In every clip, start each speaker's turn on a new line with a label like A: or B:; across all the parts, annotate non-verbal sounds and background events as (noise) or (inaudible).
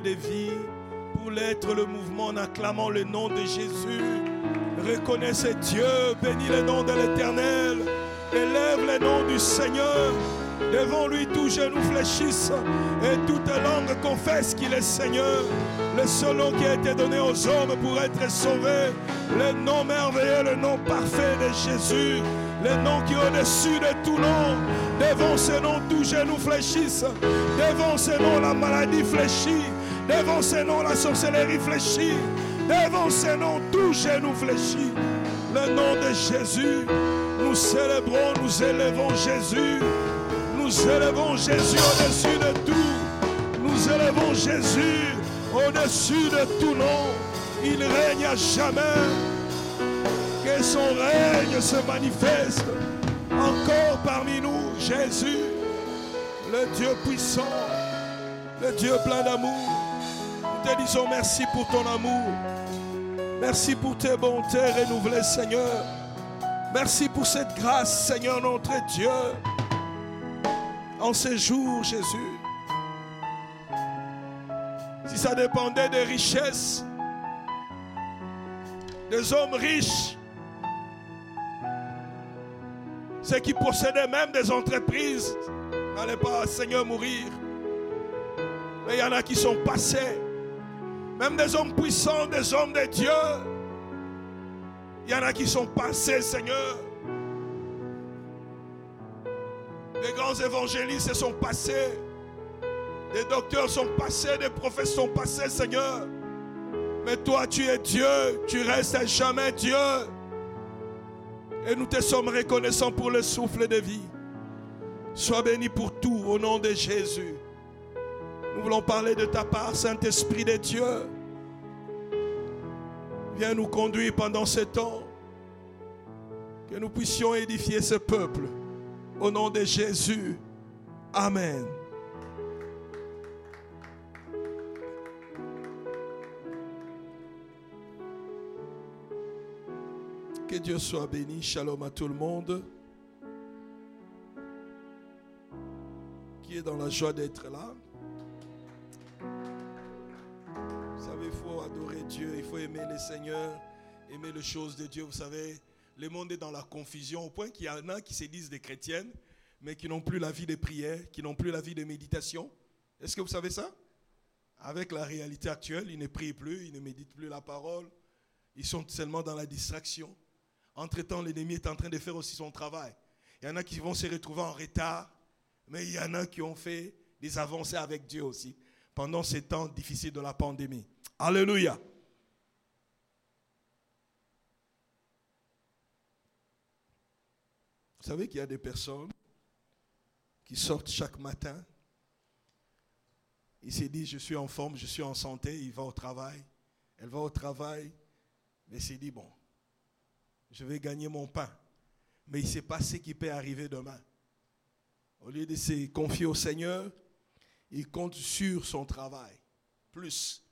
A: de vie pour l'être le mouvement en acclamant le nom de Jésus. Reconnaissez Dieu, bénis le nom de l'Éternel, élève le nom du Seigneur. Devant lui, tout genou fléchisse et toute langue confesse qu'il est Seigneur. Le seul nom qui a été donné aux hommes pour être sauvés. Le nom merveilleux, le nom parfait de Jésus. Le nom qui est au-dessus de tout nom. Devant ce nom, tout genou fléchisse. Devant ce nom, la maladie fléchit. Devant ce nom, la sorcellerie fléchit. Devant ce nom, tout genou fléchit. Le nom de Jésus. Nous célébrons, nous élevons Jésus. Nous élevons Jésus au-dessus de tout. Nous élevons Jésus au-dessus de tout nom. Il règne à jamais. Que son règne se manifeste encore parmi nous, Jésus, le Dieu puissant, le Dieu plein d'amour. Te disons merci pour ton amour. Merci pour tes bontés renouvelées, Seigneur. Merci pour cette grâce, Seigneur notre Dieu. En ces jours, Jésus, si ça dépendait des richesses, des hommes riches, ceux qui possédaient même des entreprises n'allaient pas, Seigneur, mourir. Mais il y en a qui sont passés. Même des hommes puissants, des hommes de Dieu. Il y en a qui sont passés, Seigneur. Les grands évangélistes sont passés. Les docteurs sont passés, des prophètes sont passés, Seigneur. Mais toi, tu es Dieu, tu restes jamais Dieu. Et nous te sommes reconnaissants pour le souffle de vie. Sois béni pour tout au nom de Jésus. Nous voulons parler de ta part, Saint-Esprit de Dieu. Viens nous conduire pendant ce temps. Que nous puissions édifier ce peuple. Au nom de Jésus. Amen. Que Dieu soit béni. Shalom à tout le monde. Qui est dans la joie d'être là? Aimer le Seigneur, aimer les choses de Dieu. Vous savez, le monde est dans la confusion au point qu'il y en a qui se disent des chrétiennes, mais qui n'ont plus la vie de prière, qui n'ont plus la vie de méditation. Est-ce que vous savez ça? Avec la réalité actuelle, ils ne prient plus, ils ne méditent plus la parole. Ils sont seulement dans la distraction. Entre-temps, l'ennemi est en train de faire aussi son travail. Il y en a qui vont se retrouver en retard, mais il y en a qui ont fait des avancées avec Dieu aussi pendant ces temps difficiles de la pandémie. Alléluia. Vous savez qu'il y a des personnes qui sortent chaque matin. Ils se disent, je suis en forme, je suis en santé, il va au travail. Elle va au travail, mais s'est dit, bon, je vais gagner mon pain. Mais il ne sait pas ce qui peut arriver demain. Au lieu de se confier au Seigneur, il compte sur son travail, plus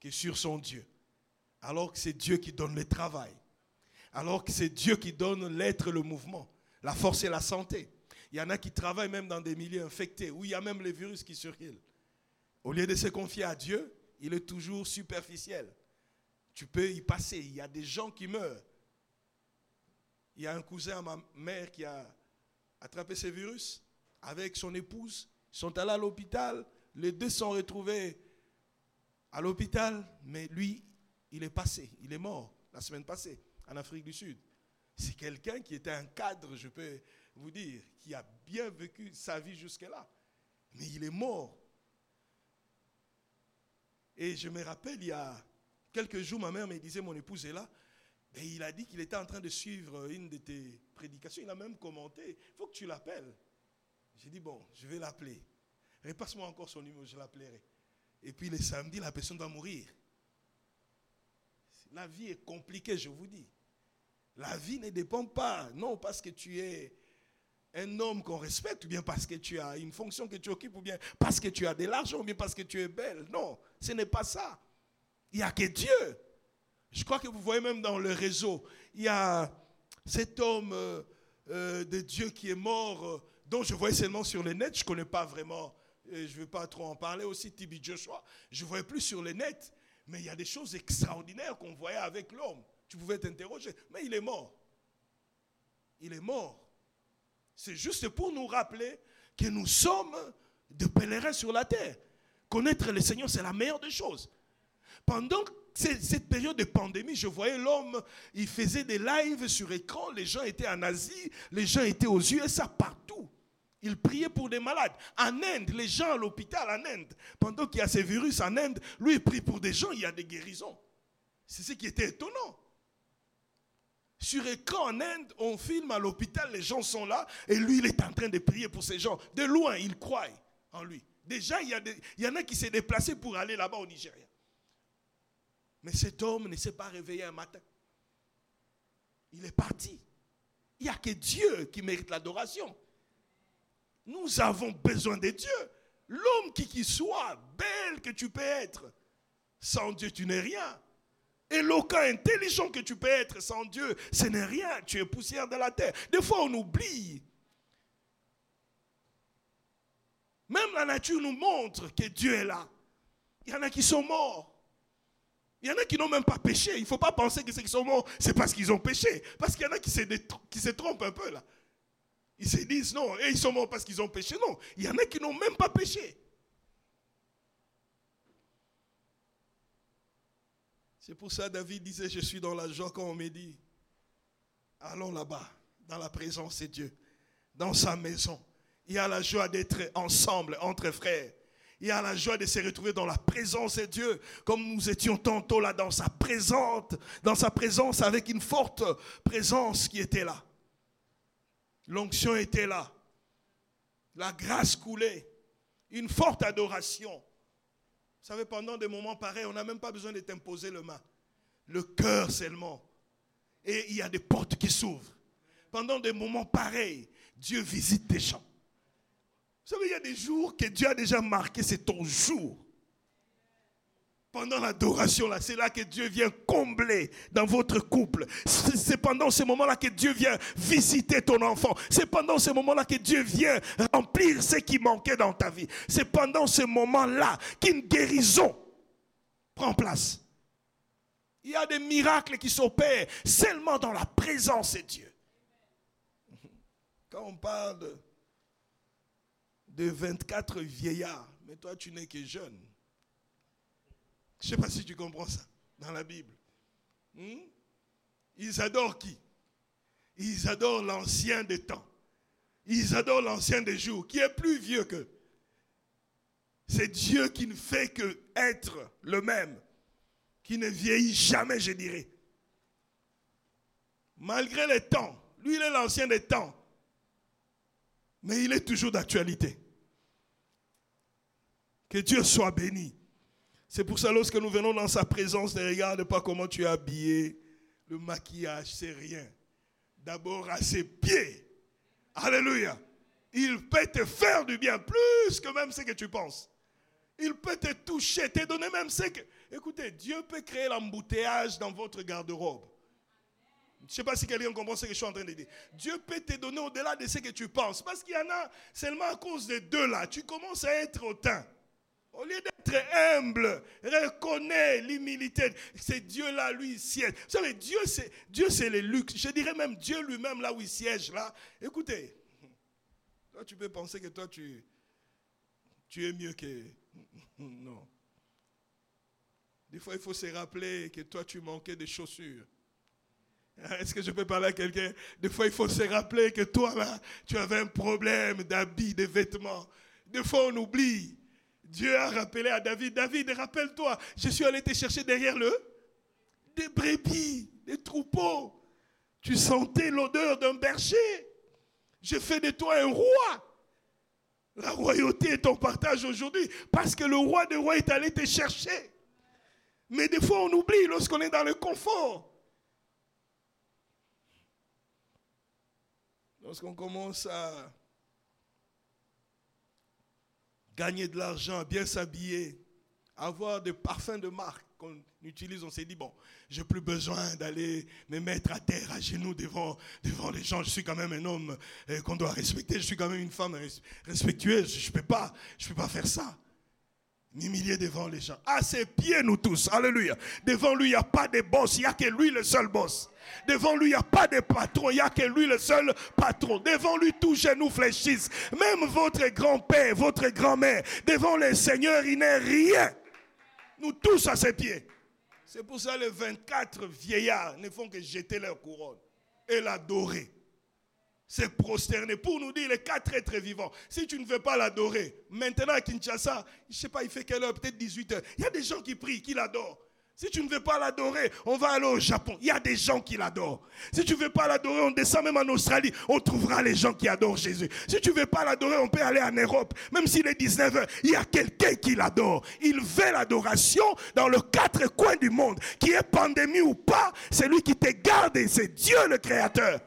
A: que sur son Dieu. Alors que c'est Dieu qui donne le travail. Alors que c'est Dieu qui donne l'être, le mouvement, la force et la santé. Il y en a qui travaillent même dans des milieux infectés, où il y a même les virus qui circulent. Au lieu de se confier à Dieu, il est toujours superficiel. Tu peux y passer. Il y a des gens qui meurent. Il y a un cousin à ma mère qui a attrapé ce virus avec son épouse. Ils sont allés à l'hôpital. Les deux sont retrouvés à l'hôpital. Mais lui, il est passé. Il est mort la semaine passée en Afrique du Sud. C'est quelqu'un qui était un cadre, je peux vous dire, qui a bien vécu sa vie jusque-là. Mais il est mort. Et je me rappelle, il y a quelques jours, ma mère me disait, mon épouse est là. Et il a dit qu'il était en train de suivre une de tes prédications. Il a même commenté. Il faut que tu l'appelles. J'ai dit, bon, je vais l'appeler. Repasse-moi encore son numéro, je l'appellerai. Et puis le samedi, la personne doit mourir. La vie est compliquée, je vous dis. La vie ne dépend pas, non parce que tu es un homme qu'on respecte, ou bien parce que tu as une fonction que tu occupes, ou bien parce que tu as de l'argent, ou bien parce que tu es belle. Non, ce n'est pas ça. Il n'y a que Dieu. Je crois que vous voyez même dans le réseau, il y a cet homme euh, euh, de Dieu qui est mort, euh, dont je voyais seulement sur le net, je ne connais pas vraiment je ne veux pas trop en parler aussi, Tibi Joshua, je ne voyais plus sur le net, mais il y a des choses extraordinaires qu'on voyait avec l'homme. Tu pouvais t'interroger, mais il est mort. Il est mort. C'est juste pour nous rappeler que nous sommes des pèlerins sur la terre. Connaître le Seigneur, c'est la meilleure des choses. Pendant cette période de pandémie, je voyais l'homme, il faisait des lives sur écran, les gens étaient en Asie, les gens étaient aux USA, partout. Il priait pour des malades. En Inde, les gens à l'hôpital en Inde, pendant qu'il y a ces virus en Inde, lui il prie pour des gens, il y a des guérisons. C'est ce qui était étonnant. Sur écran en Inde, on filme à l'hôpital, les gens sont là, et lui, il est en train de prier pour ces gens. De loin, il croit en lui. Déjà, il y, en a qui s'est déplacé pour aller là-bas au Nigeria. Mais cet homme ne s'est pas réveillé un matin. Il est parti. Il n'y a que Dieu qui mérite l'adoration. Nous avons besoin de Dieu. L'homme qui, qui soit, belle que tu peux être, sans Dieu, tu n'es rien. Éloquent, intelligent que tu peux être, sans Dieu, ce n'est rien. Tu es poussière de la terre. Des fois, on oublie. Même la nature nous montre que Dieu est là. Il y en a qui sont morts. Il y en a qui n'ont même pas péché. Il ne faut pas penser que ceux qui sont morts, c'est parce qu'ils ont péché. Parce qu'il y en a qui se, qui se trompent un peu là. Ils se disent non, et ils sont morts parce qu'ils ont péché. Non, il y en a qui n'ont même pas péché. C'est pour ça David disait, je suis dans la joie quand on me dit, allons là-bas, dans la présence de Dieu, dans sa maison. Il y a la joie d'être ensemble, entre frères. Il y a la joie de se retrouver dans la présence de Dieu, comme nous étions tantôt là dans sa présence, dans sa présence avec une forte présence qui était là. L'onction était là. La grâce coulait. Une forte adoration. Vous savez, pendant des moments pareils, on n'a même pas besoin de t'imposer le main. Le cœur seulement. Et il y a des portes qui s'ouvrent. Pendant des moments pareils, Dieu visite tes champs. Vous savez, il y a des jours que Dieu a déjà marqué, c'est ton jour. Pendant l'adoration, là, c'est là que Dieu vient combler dans votre couple. C'est pendant ce moment-là que Dieu vient visiter ton enfant. C'est pendant ce moment-là que Dieu vient remplir ce qui manquait dans ta vie. C'est pendant ce moment-là qu'une guérison prend place. Il y a des miracles qui s'opèrent seulement dans la présence de Dieu. Quand on parle de de 24 vieillards, mais toi tu n'es que jeune. Je ne sais pas si tu comprends ça dans la Bible. Hmm? Ils adorent qui? Ils adorent l'ancien des temps. Ils adorent l'ancien des jours, qui est plus vieux qu'eux? C'est Dieu qui ne fait que être le même, qui ne vieillit jamais, je dirais. Malgré les temps, lui il est l'ancien des temps, mais il est toujours d'actualité. Que Dieu soit béni. C'est pour ça, lorsque nous venons dans sa présence, ne regarde pas comment tu es habillé. Le maquillage, c'est rien. D'abord à ses pieds. Alléluia. Il peut te faire du bien, plus que même ce que tu penses. Il peut te toucher, te donner même ce que... Écoutez, Dieu peut créer l'embouteillage dans votre garde-robe. Je ne sais pas si quelqu'un comprend ce que je suis en train de dire. Dieu peut te donner au-delà de ce que tu penses. Parce qu'il y en a seulement à cause des deux là. Tu commences à être hautain. Au lieu d'être humble, reconnais l'humilité. C'est Dieu là, lui, il siège. Vous savez, Dieu, c'est, Dieu, c'est le luxe. Je dirais même Dieu lui-même là où il siège là. Écoutez, toi, tu peux penser que toi, tu, tu es mieux que. Non. Des fois, il faut se rappeler que toi, tu manquais de chaussures. Est-ce que je peux parler à quelqu'un? Des fois, il faut se rappeler que toi, là, tu avais un problème d'habits, de vêtements. Des fois, on oublie. Dieu a rappelé à David, David, rappelle-toi, je suis allé te chercher derrière le des brebis, des troupeaux. Tu sentais l'odeur d'un berger. J'ai fait de toi un roi. La royauté est ton partage aujourd'hui parce que le roi des rois est allé te chercher. Mais des fois, on oublie lorsqu'on est dans le confort. Lorsqu'on commence à gagner de l'argent, bien s'habiller, avoir des parfums de marque qu'on utilise, on s'est dit, bon, j'ai plus besoin d'aller me mettre à terre, à genoux devant, devant les gens. Je suis quand même un homme euh, qu'on doit respecter. Je suis quand même une femme respectueuse. Je ne peux, pas, je peux pas faire ça. M'humilier devant les gens. À ses pieds, nous tous. Alléluia. Devant lui, il n'y a pas de boss. Il n'y a que lui le seul boss. Devant lui, il n'y a pas de patron. Il n'y a que lui le seul patron. Devant lui, tous genoux fléchissent. Même votre grand-père, votre grand-mère, devant le Seigneur, il n'est rien. Nous tous à ses pieds. C'est pour ça que les 24 vieillards ne font que jeter leur couronne et l'adorer. C'est prosterner pour nous dire les quatre êtres vivants. Si tu ne veux pas l'adorer, maintenant à Kinshasa, je ne sais pas, il fait quelle heure, peut-être 18 heures. Il y a des gens qui prient, qui l'adorent. Si tu ne veux pas l'adorer, on va aller au Japon. Il y a des gens qui l'adorent. Si tu ne veux pas l'adorer, on descend même en Australie. On trouvera les gens qui adorent Jésus. Si tu ne veux pas l'adorer, on peut aller en Europe. Même s'il est 19h, il y a quelqu'un qui l'adore. Il veut l'adoration dans le quatre coins du monde. Qui est pandémie ou pas, c'est lui qui te garde c'est Dieu le Créateur.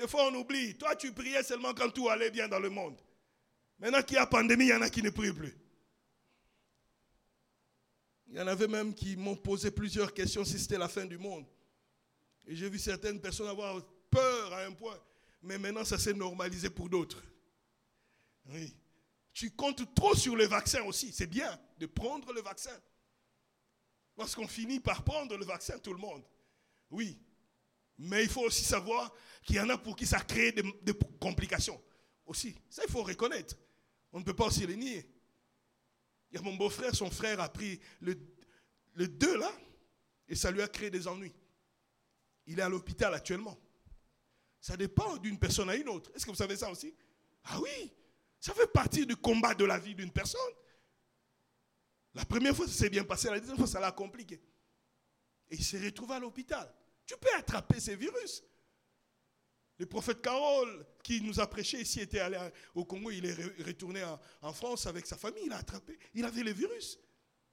A: Des fois, on oublie. Toi, tu priais seulement quand tout allait bien dans le monde. Maintenant qu'il y a pandémie, il y en a qui ne prient plus. Il y en avait même qui m'ont posé plusieurs questions si c'était la fin du monde. Et j'ai vu certaines personnes avoir peur à un point. Mais maintenant, ça s'est normalisé pour d'autres. Oui. Tu comptes trop sur le vaccin aussi. C'est bien de prendre le vaccin. Parce qu'on finit par prendre le vaccin, tout le monde. Oui. Mais il faut aussi savoir qu'il y en a pour qui ça crée des, complications. Aussi. Ça, il faut reconnaître. On ne peut pas aussi les nier. Il y a mon beau-frère, son frère a pris le, le 2 là, et ça lui a créé des ennuis. Il est à l'hôpital actuellement. Ça dépend d'une personne à une autre. Est-ce que vous savez ça aussi? Ah oui, ça fait partie du combat de la vie d'une personne. La première fois, ça s'est bien passé. La deuxième fois, ça l'a compliqué. Et il s'est retrouvé à l'hôpital. Tu peux attraper ces virus. Le prophète Carole, qui nous a prêché ici, était allé au Congo, il est retourné en, France avec sa famille, il a attrapé, il avait le virus.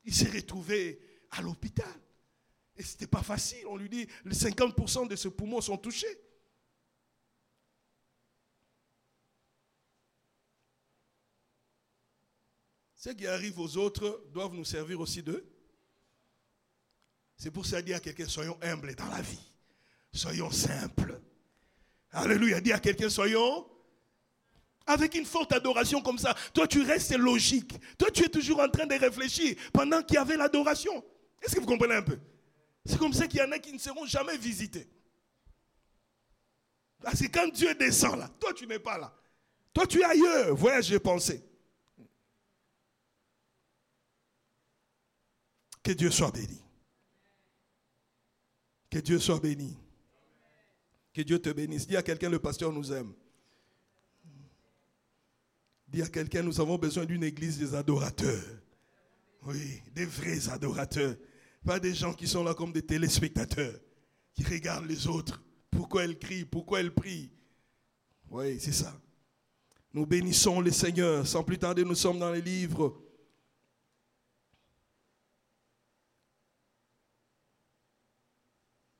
A: Il s'est retrouvé à l'hôpital. Et ce n'était pas facile. On lui dit, les 50% de ses poumons sont touchés. Ce qui arrive aux autres doivent nous servir aussi d'eux. C'est pour ça dire à quelqu'un, soyons humbles dans la vie. Soyons simples. Alléluia. Dis à quelqu'un, soyons. Avec une forte adoration comme ça, toi tu restes logique. Toi tu es toujours en train de réfléchir pendant qu'il y avait l'adoration. Est-ce que vous comprenez un peu? C'est comme ça qu'il y en a qui ne seront jamais visités. Parce que quand Dieu descend là, toi tu n'es pas là. Toi tu es ailleurs. Voyage j'ai pensé. Que Dieu soit béni. Que Dieu soit béni. Que Dieu te bénisse. Dis à quelqu'un, le pasteur nous aime. Dis à quelqu'un, nous avons besoin d'une église des adorateurs. Oui, des vrais adorateurs. Pas des gens qui sont là comme des téléspectateurs, qui regardent les autres. Pourquoi elles crient, pourquoi elles prient. Oui, c'est ça. Nous bénissons le Seigneur. Sans plus tarder, nous sommes dans les livres.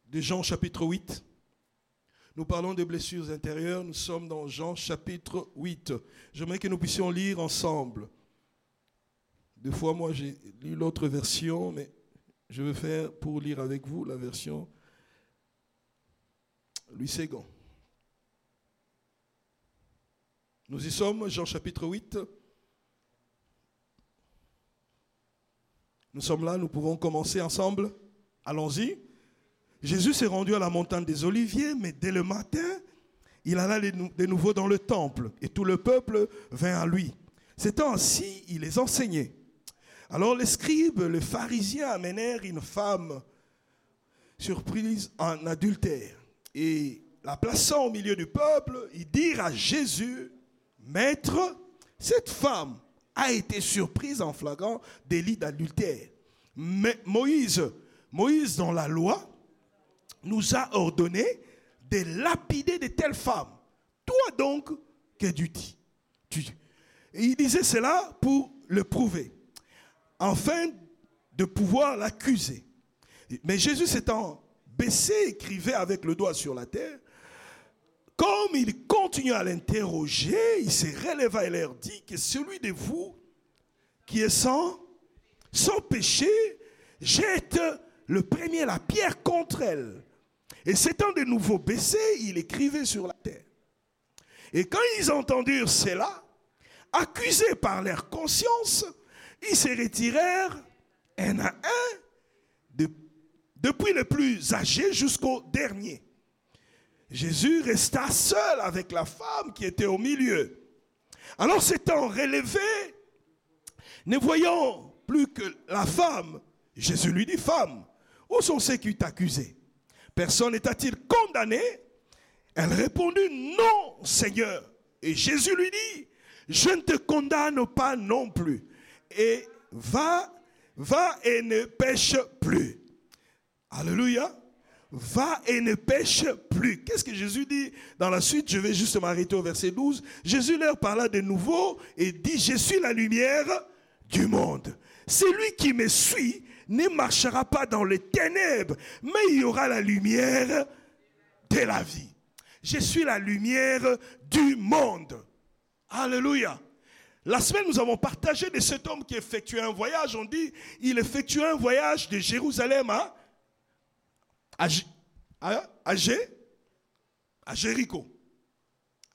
A: De Jean chapitre 8. Nous parlons de blessures intérieures. Nous sommes dans Jean chapitre 8. J'aimerais que nous puissions lire ensemble. Deux fois, moi, j'ai lu l'autre version, mais je vais faire pour lire avec vous la version Louis Ségon. Nous y sommes, Jean chapitre 8. Nous sommes là, nous pouvons commencer ensemble. Allons-y. Jésus s'est rendu à la montagne des Oliviers, mais dès le matin, il alla de nouveau dans le temple et tout le peuple vint à lui. C'est ainsi, il les enseignait. Alors les scribes, les pharisiens amenèrent une femme surprise en adultère et la plaçant au milieu du peuple, ils dirent à Jésus, Maître, cette femme a été surprise en flagrant délit d'adultère. Mais Moïse, Moïse dans la loi, nous a ordonné de lapider de telles femmes. Toi donc, que tu dis Et il disait cela pour le prouver, afin de pouvoir l'accuser. Mais Jésus s'étant baissé, écrivait avec le doigt sur la terre. Comme il continue à l'interroger, il se releva et leur dit que celui de vous qui est sans péché, jette le premier la pierre contre elle. Et s'étant de nouveau baissé, il écrivait sur la terre. Et quand ils entendirent cela, accusés par leur conscience, ils se retirèrent un à un, depuis le plus âgé jusqu'au dernier. Jésus resta seul avec la femme qui était au milieu. Alors s'étant relevé, ne voyant plus que la femme, Jésus lui dit, femme, où sont ceux qui t'accusaient? Personne n'est-il condamné? Elle répondit, non, Seigneur. Et Jésus lui dit, je ne te condamne pas non plus. Et va, va et ne pêche plus. Alléluia. Va et ne pêche plus. Qu'est-ce que Jésus dit? Dans la suite Je vais juste m'arrêter au verset 12. Jésus leur parla de nouveau et dit, je suis la lumière du monde. Celui qui me suit ne marchera pas dans les ténèbres, mais il y aura la lumière de la vie. Je suis la lumière du monde. Alléluia. La semaine, nous avons partagé de cet homme qui effectuait un voyage. On dit, il effectuait un voyage de Jérusalem à, à, à, Jéricho.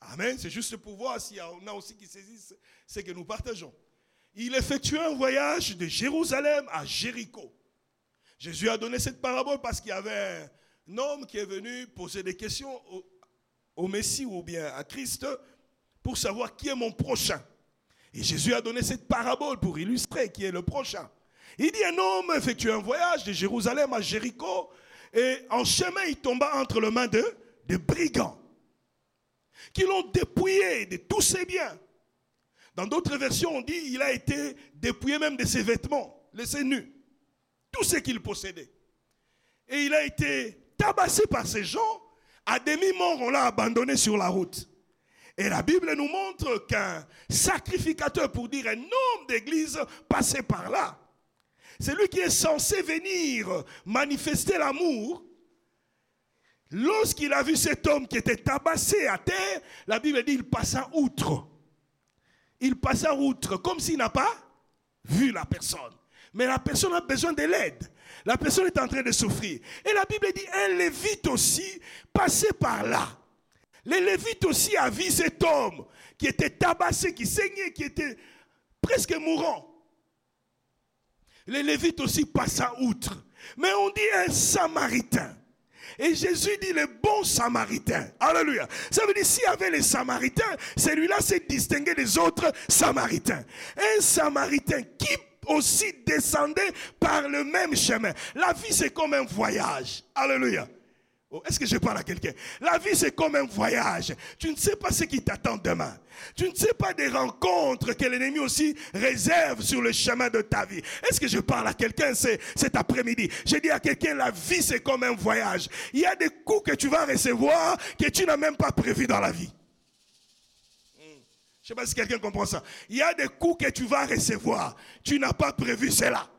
A: Amen. C'est juste pour voir s'il y a aussi qui saisissent ce que nous partageons il effectuait un voyage de Jérusalem à Jéricho. Jésus a donné cette parabole parce qu'il y avait un homme qui est venu poser des questions au, Messie ou bien à Christ pour savoir qui est mon prochain. Et Jésus a donné cette parabole pour illustrer qui est le prochain. Il dit un homme effectuait un voyage de Jérusalem à Jéricho et en chemin il tomba entre les mains de, de brigands qui l'ont dépouillé de tous ses biens dans d'autres versions, on dit qu'il a été dépouillé même de ses vêtements, laissé nu, tout ce qu'il possédait. Et il a été tabassé par ces gens. À demi-mort, on l'a abandonné sur la route. Et la Bible nous montre qu'un sacrificateur, pour dire un homme d'église, passait par là. C'est lui qui est censé venir manifester l'amour. Lorsqu'il a vu cet homme qui était tabassé à terre, la Bible dit qu'il passa outre il passa outre comme s'il n'a pas vu la personne. Mais la personne a besoin de l'aide. La personne est en train de souffrir. Et la Bible dit, un lévite aussi passait par là. Les lévites aussi a vu cet homme qui était tabassé, qui saignait, qui était presque mourant. Les lévites aussi passa outre. Mais on dit un samaritain. Et Jésus dit le bon samaritain. Alléluia. Ça veut dire s'il y avait les samaritains, celui-là s'est distingué des autres samaritains. Un samaritain qui aussi descendait par le même chemin. La vie, c'est comme un voyage. Alléluia. Oh, est-ce que je parle à quelqu'un? La vie, c'est comme un voyage. Tu ne sais pas ce qui t'attend demain. Tu ne sais pas des rencontres que l'ennemi aussi réserve sur le chemin de ta vie. Est-ce que je parle à quelqu'un cet après-midi? J'ai dit à quelqu'un, la vie, c'est comme un voyage. Il y a des coups que tu vas recevoir que tu n'as même pas prévu dans la vie. Hmm. Je ne sais pas si quelqu'un comprend ça. Il y a des coups que tu vas recevoir. Tu n'as pas prévu cela.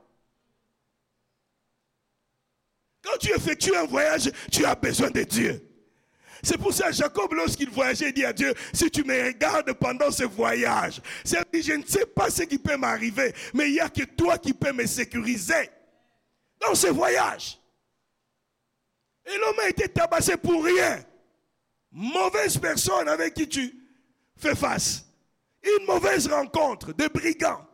A: Quand tu effectues un voyage, tu as besoin de Dieu. C'est pour ça Jacob, lorsqu'il voyageait, dit à Dieu, si tu me regardes pendant ce voyage, c'est je ne sais pas ce qui peut m'arriver, mais il n'y a que toi qui peux me sécuriser dans ce voyage. Et l'homme a été tabassé pour rien. Mauvaise personne avec qui tu fais face. Une mauvaise rencontre de brigands.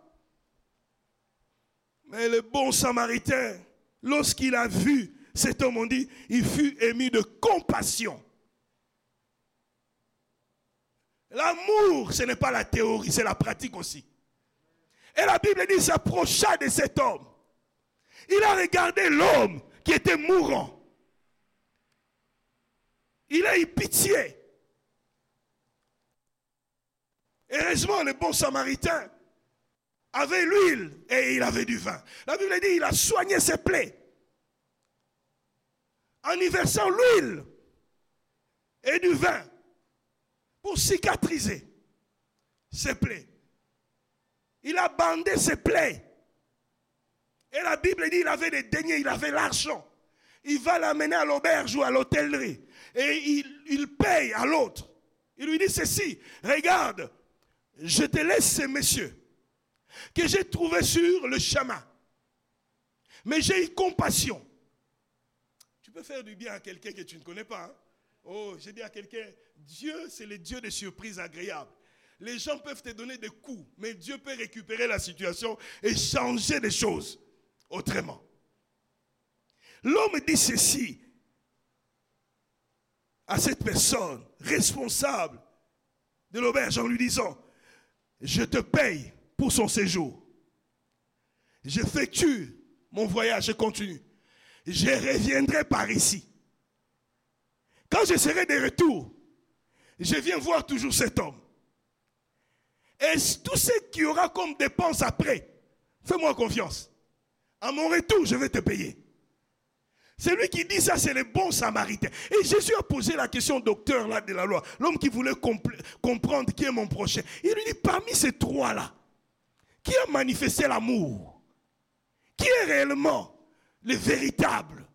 A: Mais le bon samaritain, lorsqu'il a vu cet homme, on dit, il fut ému de compassion. L'amour, ce n'est pas la théorie, c'est la pratique aussi. Et la Bible dit, s'approcha de cet homme. Il a regardé l'homme qui était mourant. Il a eu pitié. Heureusement, le bon samaritain avait l'huile et il avait du vin. La Bible dit, il a soigné ses plaies en y versant l'huile et du vin pour cicatriser ses plaies. Il a bandé ses plaies. Et la Bible dit qu'il avait des deniers, il avait l'argent. Il va l'amener à l'auberge ou à l'hôtellerie. Et il, il paye à l'autre. Il lui dit ceci, regarde, je te laisse ces messieurs que j'ai trouvés sur le chemin. Mais j'ai eu compassion. Faire du bien à quelqu'un que tu ne connais pas. Hein. Oh, j'ai dit à quelqu'un, Dieu, c'est le Dieu des surprises agréables. Les gens peuvent te donner des coups, mais Dieu peut récupérer la situation et changer les choses autrement. L'homme dit ceci à cette personne responsable de l'auberge en lui disant, je te paye pour son séjour. J'effectue mon voyage, je continue. Je reviendrai par ici. Quand je serai de retour, je viens voir toujours cet homme. Et tout ce qu'il y aura comme dépense après, fais-moi confiance. À mon retour, je vais te payer. Celui qui dit ça, c'est le bon samaritain. Et Jésus a posé la question au docteur de la loi, l'homme qui voulait comprendre qui est mon prochain. Il lui dit, parmi ces trois-là, qui a manifesté l'amour? Qui est réellement le véritable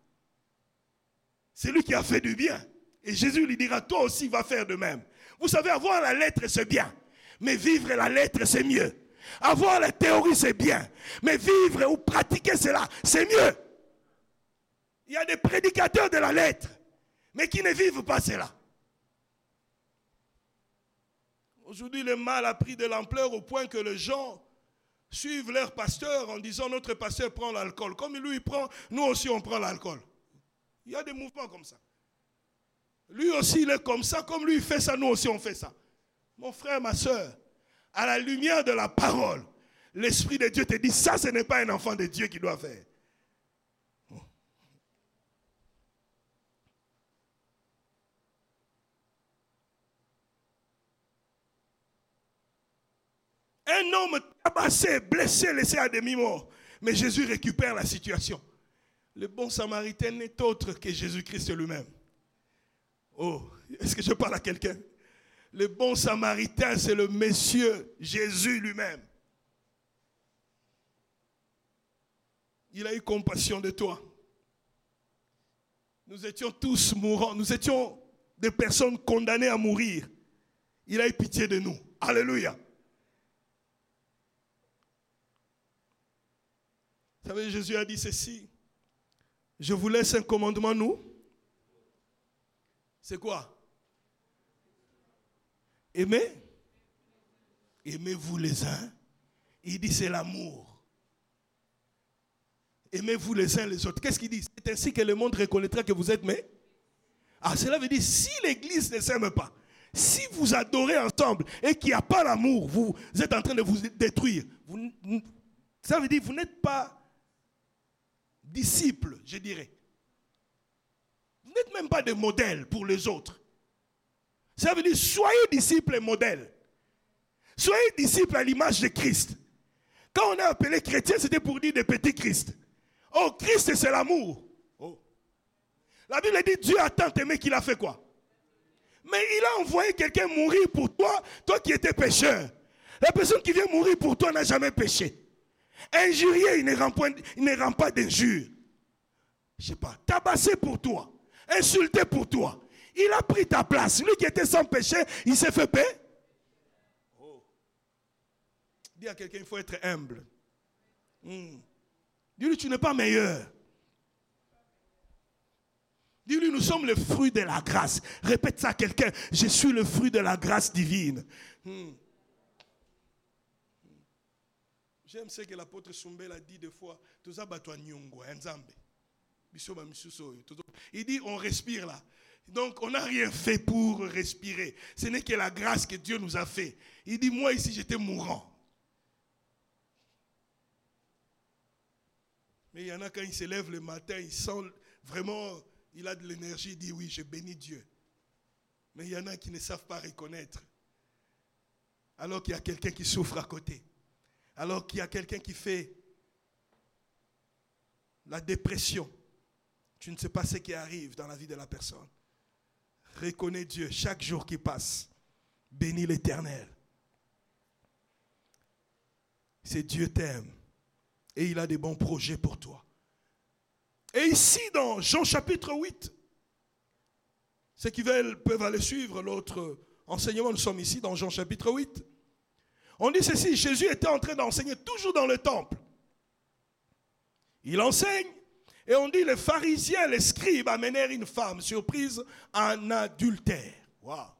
A: C'est lui qui a fait du bien. Et Jésus lui dira, toi aussi va faire de même. Vous savez, avoir la lettre, c'est bien. Mais vivre la lettre, c'est mieux. Avoir la théorie, c'est bien. Mais vivre ou pratiquer cela, c'est mieux. Il y a des prédicateurs de la lettre, mais qui ne vivent pas cela. Aujourd'hui, le mal a pris de l'ampleur au point que les gens suivent leur pasteur en disant notre pasteur prend l'alcool. Comme lui il prend, nous aussi on prend l'alcool. Il y a des mouvements comme ça. Lui aussi il est comme ça, comme lui il fait ça, nous aussi on fait ça. Mon frère, ma soeur, à la lumière de la parole, l'Esprit de Dieu te dit, ça ce n'est pas un enfant de Dieu qui doit faire. Un homme tabassé, blessé, laissé à demi-mort. Mais Jésus récupère la situation. Le bon samaritain n'est autre que Jésus-Christ lui-même. Oh, est-ce que je parle à quelqu'un? Le bon samaritain, c'est le Monsieur Jésus lui-même. Il a eu compassion de toi. Nous étions tous mourants. Nous étions des personnes condamnées à mourir. Il a eu pitié de nous. Alléluia. Vous savez, Jésus a dit ceci. Je vous laisse un commandement, nous. C'est quoi? Aimez. Aimez-vous les uns. Il dit c'est l'amour. Aimez-vous les uns les autres. Qu'est-ce qu'il dit? C'est ainsi que le monde reconnaîtra que vous êtes mais. Ah, cela veut dire si l'Église ne s'aime pas, si vous adorez ensemble et qu'il n'y a pas l'amour, vous êtes en train de vous détruire. ça veut dire vous n'êtes pas disciples, je dirais. Vous n'êtes même pas des modèles pour les autres. Ça veut dire, soyez disciples et modèles. Soyez disciples à l'image de Christ. Quand on a appelé chrétien, c'était pour dire des petits Christ. Oh, Christ, c'est l'amour. Oh. La Bible dit, Dieu a tant aimé qu'il a fait quoi? Mais il a envoyé quelqu'un mourir pour toi, toi qui étais pécheur. La personne qui vient mourir pour toi n'a jamais péché. Injurier, il ne rend, il ne pas d'injure. Je sais pas, tabasser pour toi, insulter pour toi. Il a pris ta place. Lui qui était sans péché, il s'est fait paix. Oh. Dis à quelqu'un, il faut être humble. Hmm. Dis-lui, tu n'es pas meilleur. Dis-lui, nous sommes le fruit de la grâce. Répète ça à quelqu'un. Je suis le fruit de la grâce divine. Hmm. J'aime ce que l'apôtre Sumbel a dit deux fois. Il dit on respire là. Donc on n'a rien fait pour respirer. Ce n'est que la grâce que Dieu nous a fait. Il dit moi ici j'étais mourant. Mais il y en a quand il se lève le matin, il sent vraiment, il a de l'énergie, il dit oui, je bénis Dieu. Mais il y en a qui ne savent pas reconnaître. Alors qu'il y a quelqu'un qui souffre à côté alors qu'il y a quelqu'un qui fait la dépression, tu ne sais pas ce qui arrive dans la vie de la personne. Reconnais Dieu chaque jour qui passe. Bénis l'Éternel. C'est Dieu t'aime et il a des bons projets pour toi. Et ici, dans Jean chapitre 8, ceux qui veulent peuvent aller suivre l'autre enseignement. Nous sommes ici dans Jean chapitre 8. On dit ceci, Jésus était en train d'enseigner toujours dans le temple. Il enseigne. Et on dit les pharisiens, les scribes amenèrent une femme surprise en adultère. Waouh.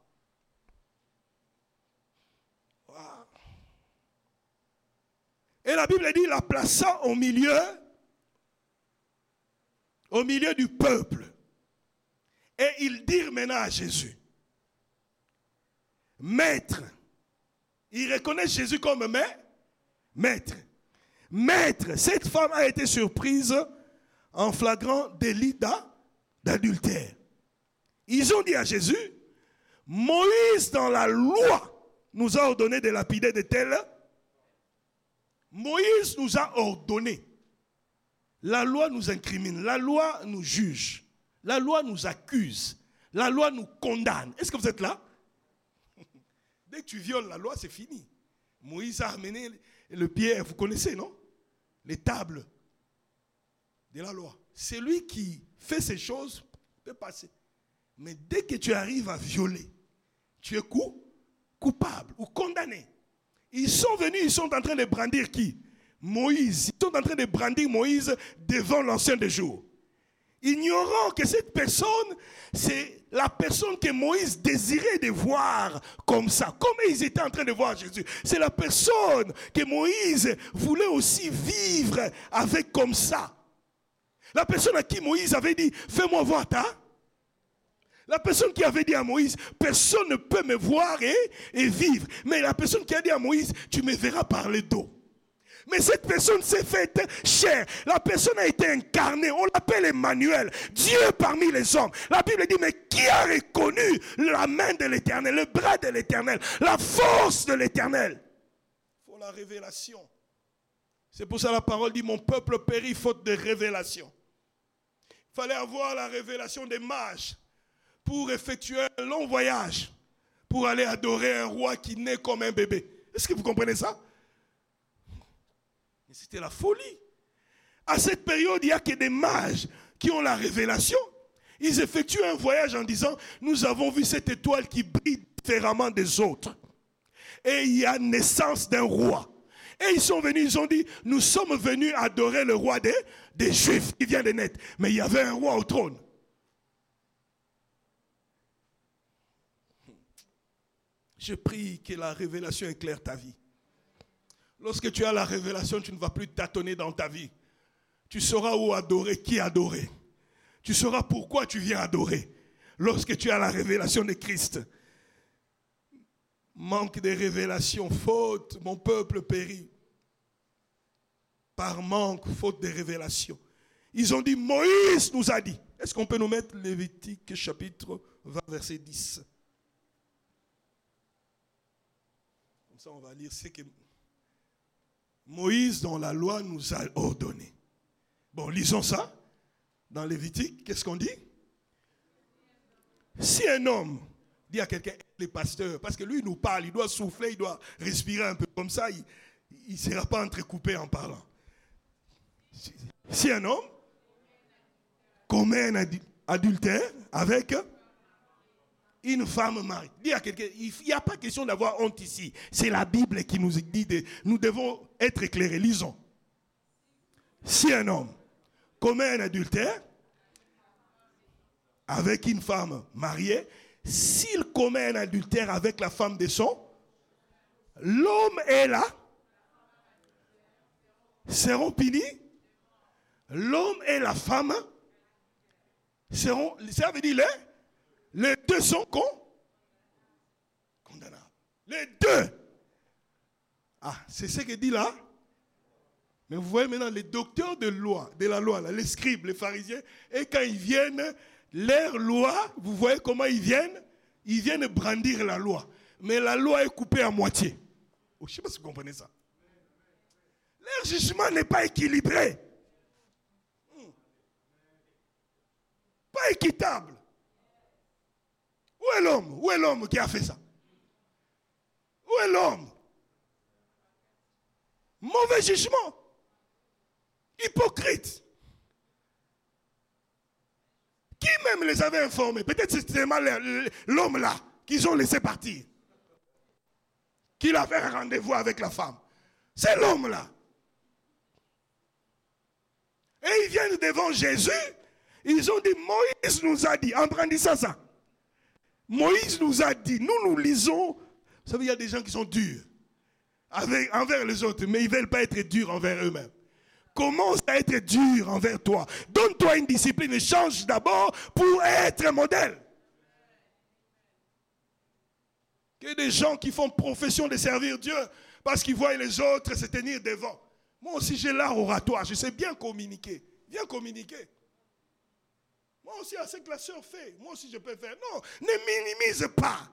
A: Et la Bible dit, la plaça au milieu, au milieu du peuple. Et ils dirent maintenant à Jésus, Maître, ils reconnaissent Jésus comme maître. Maître, cette femme a été surprise en flagrant délit d'adultère. Ils ont dit à Jésus, Moïse dans la loi nous a ordonné de lapider de tels Moïse nous a ordonné. La loi nous incrimine, la loi nous juge, la loi nous accuse, la loi nous condamne. Est-ce que vous êtes là? Dès que tu violes la loi, c'est fini. Moïse a amené le pierre, vous connaissez, non? Les tables de la loi. C'est lui qui fait ces choses peut passer. Mais dès que tu arrives à violer, tu es coupable ou condamné. Ils sont venus, ils sont en train de brandir qui? Moïse. Ils sont en train de brandir Moïse devant l'ancien des jours. Ignorant que cette personne, c'est la personne que Moïse désirait de voir comme ça, comme ils étaient en train de voir Jésus. C'est la personne que Moïse voulait aussi vivre avec comme ça. La personne à qui Moïse avait dit, fais-moi voir ta la personne qui avait dit à Moïse, personne ne peut me voir et, vivre. Mais la personne qui a dit à Moïse, tu me verras par le dos. Mais cette personne s'est faite chair. La personne a été incarnée. On l'appelle Emmanuel. Dieu parmi les hommes. La Bible dit, mais qui a reconnu la main de l'éternel, le bras de l'éternel, la force de l'éternel? Il faut la révélation. C'est pour ça la parole dit, mon peuple périt faute de révélation. Il fallait avoir la révélation des mages pour effectuer un long voyage, pour aller adorer un roi qui naît comme un bébé. Est-ce que vous comprenez ça? C'était la folie. À cette période, il n'y a que des mages qui ont la révélation. Ils effectuent un voyage en disant, nous avons vu cette étoile qui brille différemment des autres. Et il y a naissance d'un roi. Et ils sont venus, ils ont dit, nous sommes venus adorer le roi des, des Juifs qui vient de naître. Mais il y avait un roi au trône. Je prie que la révélation éclaire ta vie. Lorsque tu as la révélation, tu ne vas plus tâtonner dans ta vie. Tu sauras où adorer, qui adorer. Tu sauras pourquoi tu viens adorer. Lorsque tu as la révélation de Christ. Manque de révélation, faute, mon peuple périt. Par manque, faute de révélation. Ils ont dit, Moïse nous a dit. Est-ce qu'on peut nous mettre Lévitique chapitre 20, verset 10 on va lire ce que Moïse, dans la loi, nous a ordonné. Bon, lisons ça. Dans Lévitique, qu'est-ce qu'on dit? Si un homme dit à quelqu'un, les pasteurs, parce que lui, il nous parle, il doit souffler, il doit respirer un peu comme ça, il ne sera pas entrecoupé en parlant. Si un homme commet un adultère avec une femme mariée. Dis à quelqu'un, il n'y a pas question d'avoir honte ici. C'est la Bible qui nous dit, nous devons être éclairés. Lisons. Si un homme commet un adultère avec une femme mariée, s'il commet un adultère avec la femme de son, l'homme et là seront punis. L'homme et la femme seront, ça veut dire les les deux sont condamnables. Les deux. Ah, c'est ce que dit là. Mais vous voyez maintenant les docteurs de loi, de la loi, les scribes, les pharisiens, et quand ils viennent, leur loi, vous voyez comment ils viennent? Ils viennent brandir la loi. Mais la loi est coupée à moitié. Oh, je ne sais pas si vous comprenez ça. Leur jugement n'est pas équilibré. Hmm. Pas équitable. Où est l'homme? Où est l'homme qui a fait ça? Où est l'homme? Mauvais jugement. Hypocrite. Qui même les avait informés? Peut-être c'était l'homme là qu'ils ont laissé partir. Qu'il avait un rendez-vous avec la femme. C'est l'homme là. Et ils viennent devant Jésus. Ils ont dit, Moïse nous a dit, en ça, ça. Moïse nous a dit, nous nous lisons. Vous savez, il y a des gens qui sont durs envers les autres, mais ils ne veulent pas être durs envers eux-mêmes. Commence à être dur envers toi. Donne-toi une discipline et change d'abord pour être un modèle. Il des gens qui font profession de servir Dieu parce qu'ils voient les autres se tenir devant. Moi aussi, j'ai l'art oratoire. Je sais bien communiquer. Viens communiquer. Moi aussi, à ce que la soeur fait, moi aussi, je peux faire. Non, ne minimise pas.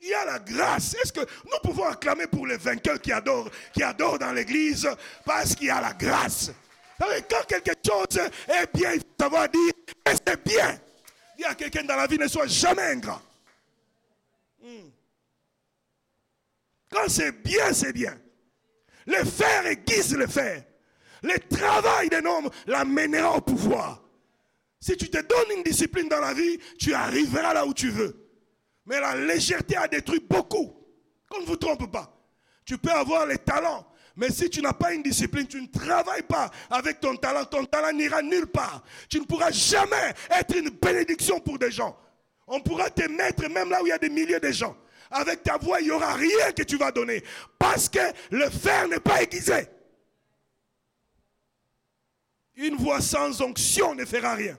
A: Il y a la grâce. Est-ce que nous pouvons acclamer pour les vainqueurs qui adorent, qui adorent dans l'église parce qu'il y a la grâce? Quand quelque chose est bien, il faut savoir dire c'est bien. Dire à quelqu'un dans la vie ne soit jamais ingrat. Hmm. Quand c'est bien, c'est bien. Le faire aiguise le faire. Le travail des hommes l'amènera au pouvoir. Si tu te donnes une discipline dans la vie, tu arriveras là où tu veux. Mais la légèreté a détruit beaucoup. Qu'on ne vous trompe pas. Tu peux avoir les talents, mais si tu n'as pas une discipline, tu ne travailles pas avec ton talent, ton talent n'ira nulle part. Tu ne pourras jamais être une bénédiction pour des gens. On pourra te mettre même là où il y a des milliers de gens. Avec ta voix, il n'y aura rien que tu vas donner. Parce que le fer n'est pas aiguisé. Une voix sans onction ne fera rien.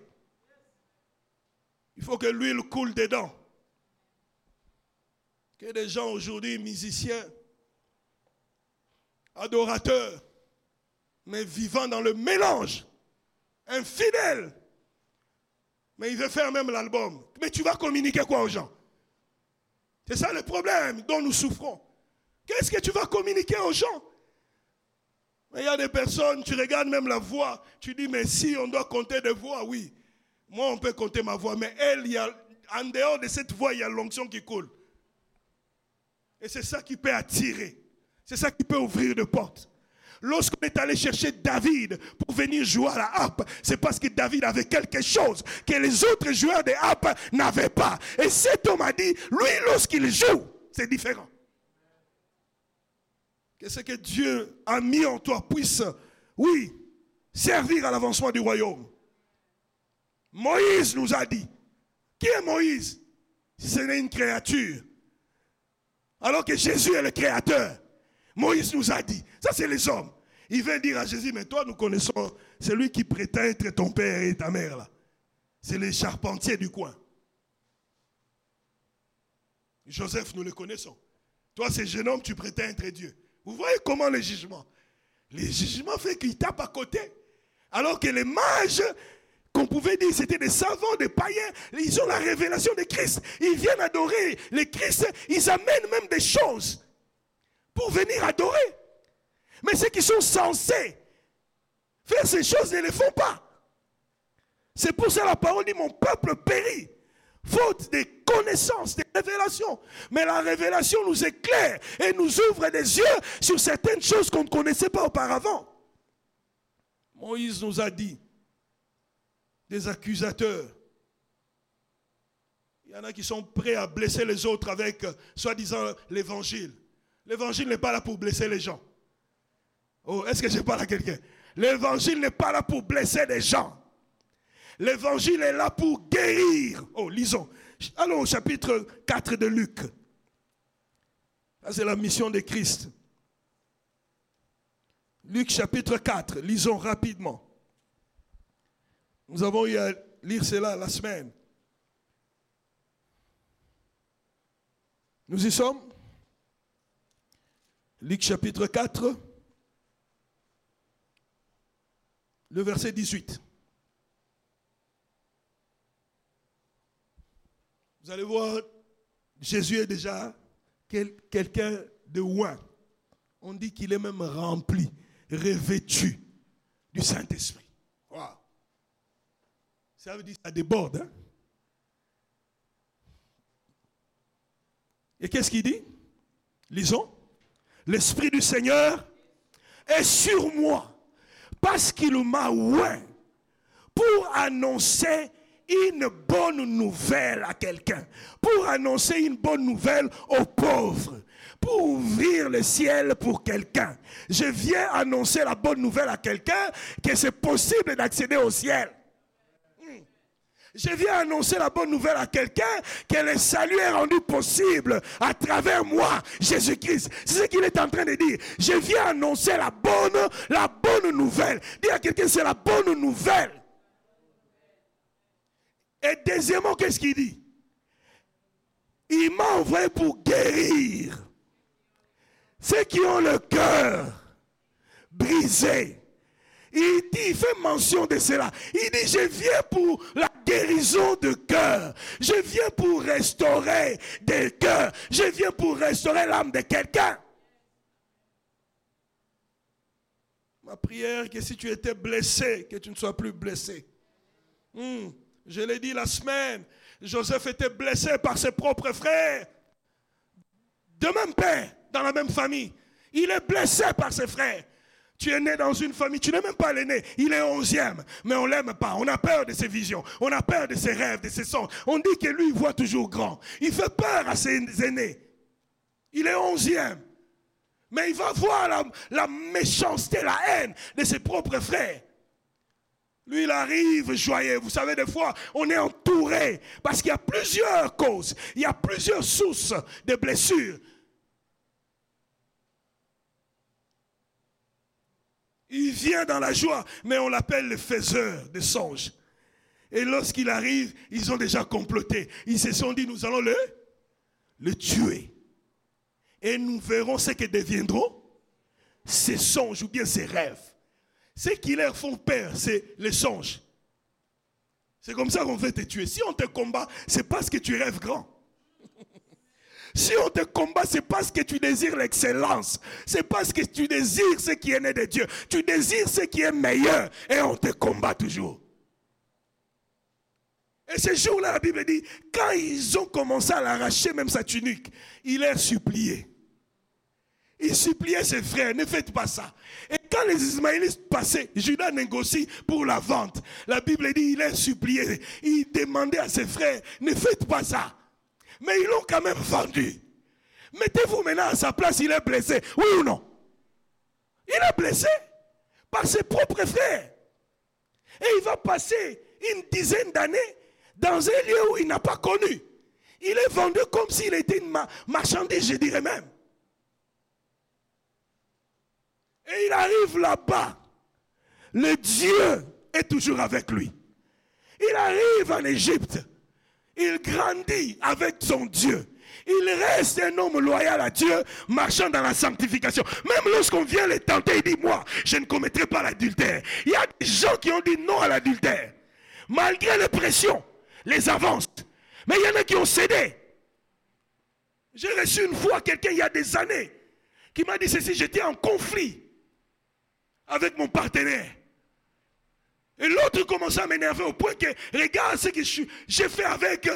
A: Il faut que l'huile coule dedans. Que des gens aujourd'hui, musiciens, adorateurs, mais vivant dans le mélange, infidèles. Mais il veut faire même l'album. Mais tu vas communiquer quoi aux gens? C'est ça le problème dont nous souffrons. Qu'est-ce que tu vas communiquer aux gens? Mais il y a des personnes, tu regardes même la voix, tu dis, mais si on doit compter des voix, oui. Moi, on peut compter ma voix, mais elle, y a, en dehors de cette voix, il y a l'onction qui coule. Et c'est ça qui peut attirer. C'est ça qui peut ouvrir des portes. Lorsqu'on est allé chercher David pour venir jouer à la harpe, c'est parce que David avait quelque chose que les autres joueurs de harpe n'avaient pas. Et cet homme a dit, lui, lorsqu'il joue, c'est différent. Que ce que Dieu a mis en toi puisse, oui, servir à l'avancement du royaume. Moïse nous a dit, qui est Moïse? Ce n'est une créature. Alors que Jésus est le créateur. Moïse nous a dit, ça c'est les hommes. Il vient dire à Jésus, mais toi nous connaissons celui qui prétend être ton père et ta mère là. C'est les charpentiers du coin. Joseph, nous le connaissons. Toi, ce jeune homme, tu prétends être Dieu. Vous voyez comment les jugements? Les jugements fait qu'ils tapent à côté. Alors que les mages qu'on pouvait dire c'était des savants, des païens. Ils ont la révélation de Christ. Ils viennent adorer le Christ. Ils amènent même des choses pour venir adorer. Mais ceux qui sont censés faire ces choses ne les font pas. C'est pour ça la parole dit mon peuple périt. Faute de connaissances, de révélations. Mais la révélation nous éclaire et nous ouvre des yeux sur certaines choses qu'on ne connaissait pas auparavant. Moïse nous a dit, des accusateurs. Il y en a qui sont prêts à blesser les autres avec, euh, soi-disant, l'évangile. L'évangile n'est pas là pour blesser les gens. Oh, est-ce que je parle à quelqu'un? L'évangile n'est pas là pour blesser les gens. L'évangile est là pour guérir. Oh, lisons. Allons au chapitre 4 de Luc. c'est la mission de Christ. Luc chapitre 4, lisons rapidement. Nous avons eu à lire cela la semaine. Nous y sommes. Luc chapitre 4, le verset 18. Vous allez voir, Jésus est déjà quelqu'un de loin. On dit qu'il est même rempli, revêtu du Saint-Esprit. Ça veut dire que ça déborde. Hein? Et qu'est-ce qu'il dit? Lisons. L'Esprit du Seigneur est sur moi parce qu'il m'a oint pour annoncer une bonne nouvelle à quelqu'un, pour annoncer une bonne nouvelle aux pauvres, pour ouvrir le ciel pour quelqu'un. Je viens annoncer la bonne nouvelle à quelqu'un que c'est possible d'accéder au ciel. Je viens annoncer la bonne nouvelle à quelqu'un que le salut est rendu possible à travers moi, Jésus-Christ. C'est ce qu'il est en train de dire. Je viens annoncer la bonne, la bonne nouvelle. Dire à quelqu'un c'est la bonne nouvelle. Et deuxièmement, qu'est-ce qu'il dit? Il m'a envoyé pour guérir ceux qui ont le cœur brisé. Il dit, il fait mention de cela. Il dit, je viens pour la guérison de cœur. Je viens pour restaurer des cœurs. Je viens pour restaurer l'âme de quelqu'un. Ma prière que si tu étais blessé, que tu ne sois plus blessé. Hmm. Je l'ai dit la semaine, Joseph était blessé par ses propres frères. De même père, dans la même famille. Il est blessé par ses frères. Tu es né dans une famille, tu n'es même pas l'aîné, il est onzième, mais on l'aime pas. On a peur de ses visions, on a peur de ses rêves, de ses sons. On dit que lui, il voit toujours grand. Il fait peur à ses aînés. Il est onzième. Mais il va voir la, la méchanceté, la haine de ses propres frères. Lui, il arrive joyeux. Vous savez, des fois, on est entouré parce qu'il y a plusieurs causes, il y a plusieurs sources de blessures. Il vient dans la joie, mais on l'appelle le faiseur de songes. Et lorsqu'il arrive, ils ont déjà comploté. Ils se sont dit, nous allons le, le tuer. Et nous verrons ce que deviendront ses songes ou bien ses rêves. Ce qui leur font peur, c'est les songes. C'est comme ça qu'on veut te tuer. Si on te combat, c'est parce que tu rêves grand. Si on te combat, c'est parce que tu désires l'excellence. C'est parce que tu désires ce qui est né de Dieu. Tu désires ce qui est meilleur. Et on te combat toujours. Et ce jour-là, la Bible dit, quand ils ont commencé à l'arracher, même sa tunique, il a supplié. Il suppliait ses frères, ne faites pas ça. Et quand les Ismaélites passaient, Judas négocie pour la vente. La Bible dit, il a supplié. Il demandait à ses frères, ne faites pas ça. Mais ils l'ont quand même vendu. Mettez-vous maintenant à sa place, il est blessé. Oui ou non? Il est blessé par ses propres frères. Et il va passer une dizaine d'années dans un lieu où il n'a pas connu. Il est vendu comme s'il était une marchandise, je dirais même. Et il arrive là-bas. Le Dieu est toujours avec lui. Il arrive en Égypte. Il grandit avec son Dieu. Il reste un homme loyal à Dieu, marchant dans la sanctification. Même lorsqu'on vient le tenter, il dit, moi, je ne commettrai pas l'adultère. Il y a des gens qui ont dit non à l'adultère. Malgré les pressions, les avances. Mais il y en a qui ont cédé. J'ai reçu une fois quelqu'un il y a des années qui m'a dit ceci, j'étais en conflit avec mon partenaire. Et l'autre commençait à m'énerver au point que, regarde ce que j'ai fait avec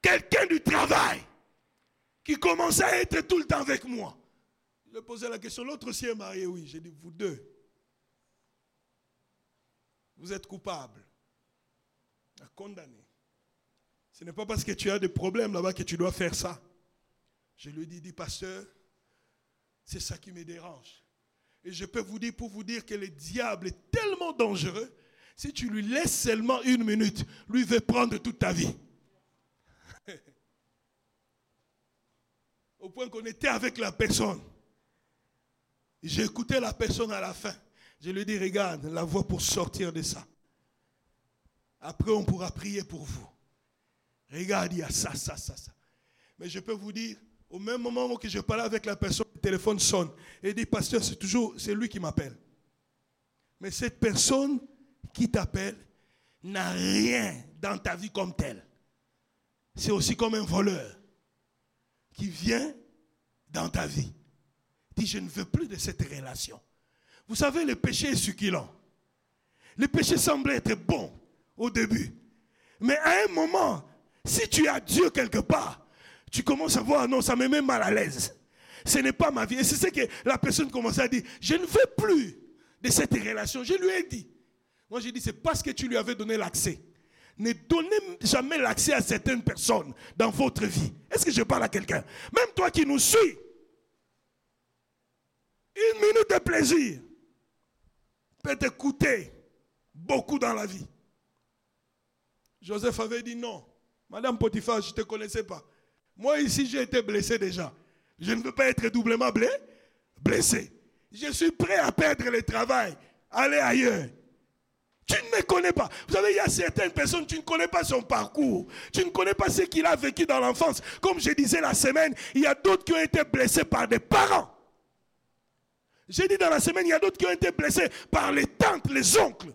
A: quelqu'un du travail qui commençait à être tout le temps avec moi. Je lui posé la question, l'autre aussi est marié, oui. J'ai dit, vous deux, vous êtes coupables, à condamner. Ce n'est pas parce que tu as des problèmes là-bas que tu dois faire ça. Je lui dit, dit pasteur, c'est ça qui me dérange. Et je peux vous dire pour vous dire que le diable est tellement dangereux. Si tu lui laisses seulement une minute, lui veut prendre toute ta vie. (laughs) Au point qu'on était avec la personne. Écouté la personne à la fin. Je lui dit, regarde, la voix pour sortir de ça. Après, on pourra prier pour vous. Regarde, il y a ça, ça, ça, ça. Mais je peux vous dire, au même moment que je parlais avec la personne, le téléphone sonne. Et dit, pasteur, c'est toujours, c'est lui qui m'appelle. Mais cette personne qui t'appelle n'a rien dans ta vie comme tel. C'est aussi comme un voleur qui vient dans ta vie. Dit, je ne veux plus de cette relation. Vous savez, le péché est succulent. Le péché semble être bon au début. Mais à un moment, si tu as Dieu quelque part, tu commences à voir, non, ça me met mal à l'aise. Ce n'est pas ma vie. Et c'est ce que la personne commence à dire. Je ne veux plus de cette relation. Je lui ai dit. Moi, j'ai dit, c'est parce que tu lui avais donné l'accès. ne donnez jamais l'accès à certaines personnes dans votre vie. Est-ce que je parle à quelqu'un? Même toi qui nous suis, une minute de plaisir peut te coûter beaucoup dans la vie. Joseph avait dit non. Madame Potiphar, je ne te connaissais pas. Moi ici, j'ai été blessé déjà. Je ne veux pas être doublement blessé. Je suis prêt à perdre le travail, aller ailleurs. Tu ne me connais pas. Vous savez, il y a certaines personnes, tu ne connais pas son parcours. Tu ne connais pas ce qu'il a vécu dans l'enfance. Comme je disais la semaine, il y a d'autres qui ont été blessés par des parents. J'ai dit dans la semaine, il y a d'autres qui ont été blessés par les tantes, les oncles.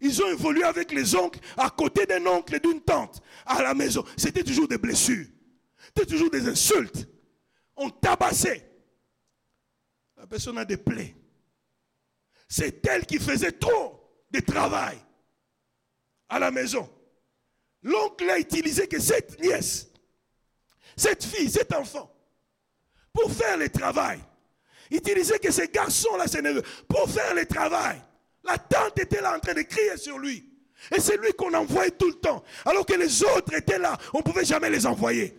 A: Ils ont évolué avec les oncles à côté d'un oncle et d'une tante à la maison. C'était toujours des blessures. C'était toujours des insultes. On tabassait. La personne a des plaies. C'est elle qui faisait trop travail à la maison. L'oncle a utilisé que cette nièce, cette fille, cet enfant, pour faire le travail. Il utilisait que ces garçons-là, ces neveux, pour faire le travail. La tante était là en train de crier sur lui. Et c'est lui qu'on envoyait tout le temps. Alors que les autres étaient là, on ne pouvait jamais les envoyer.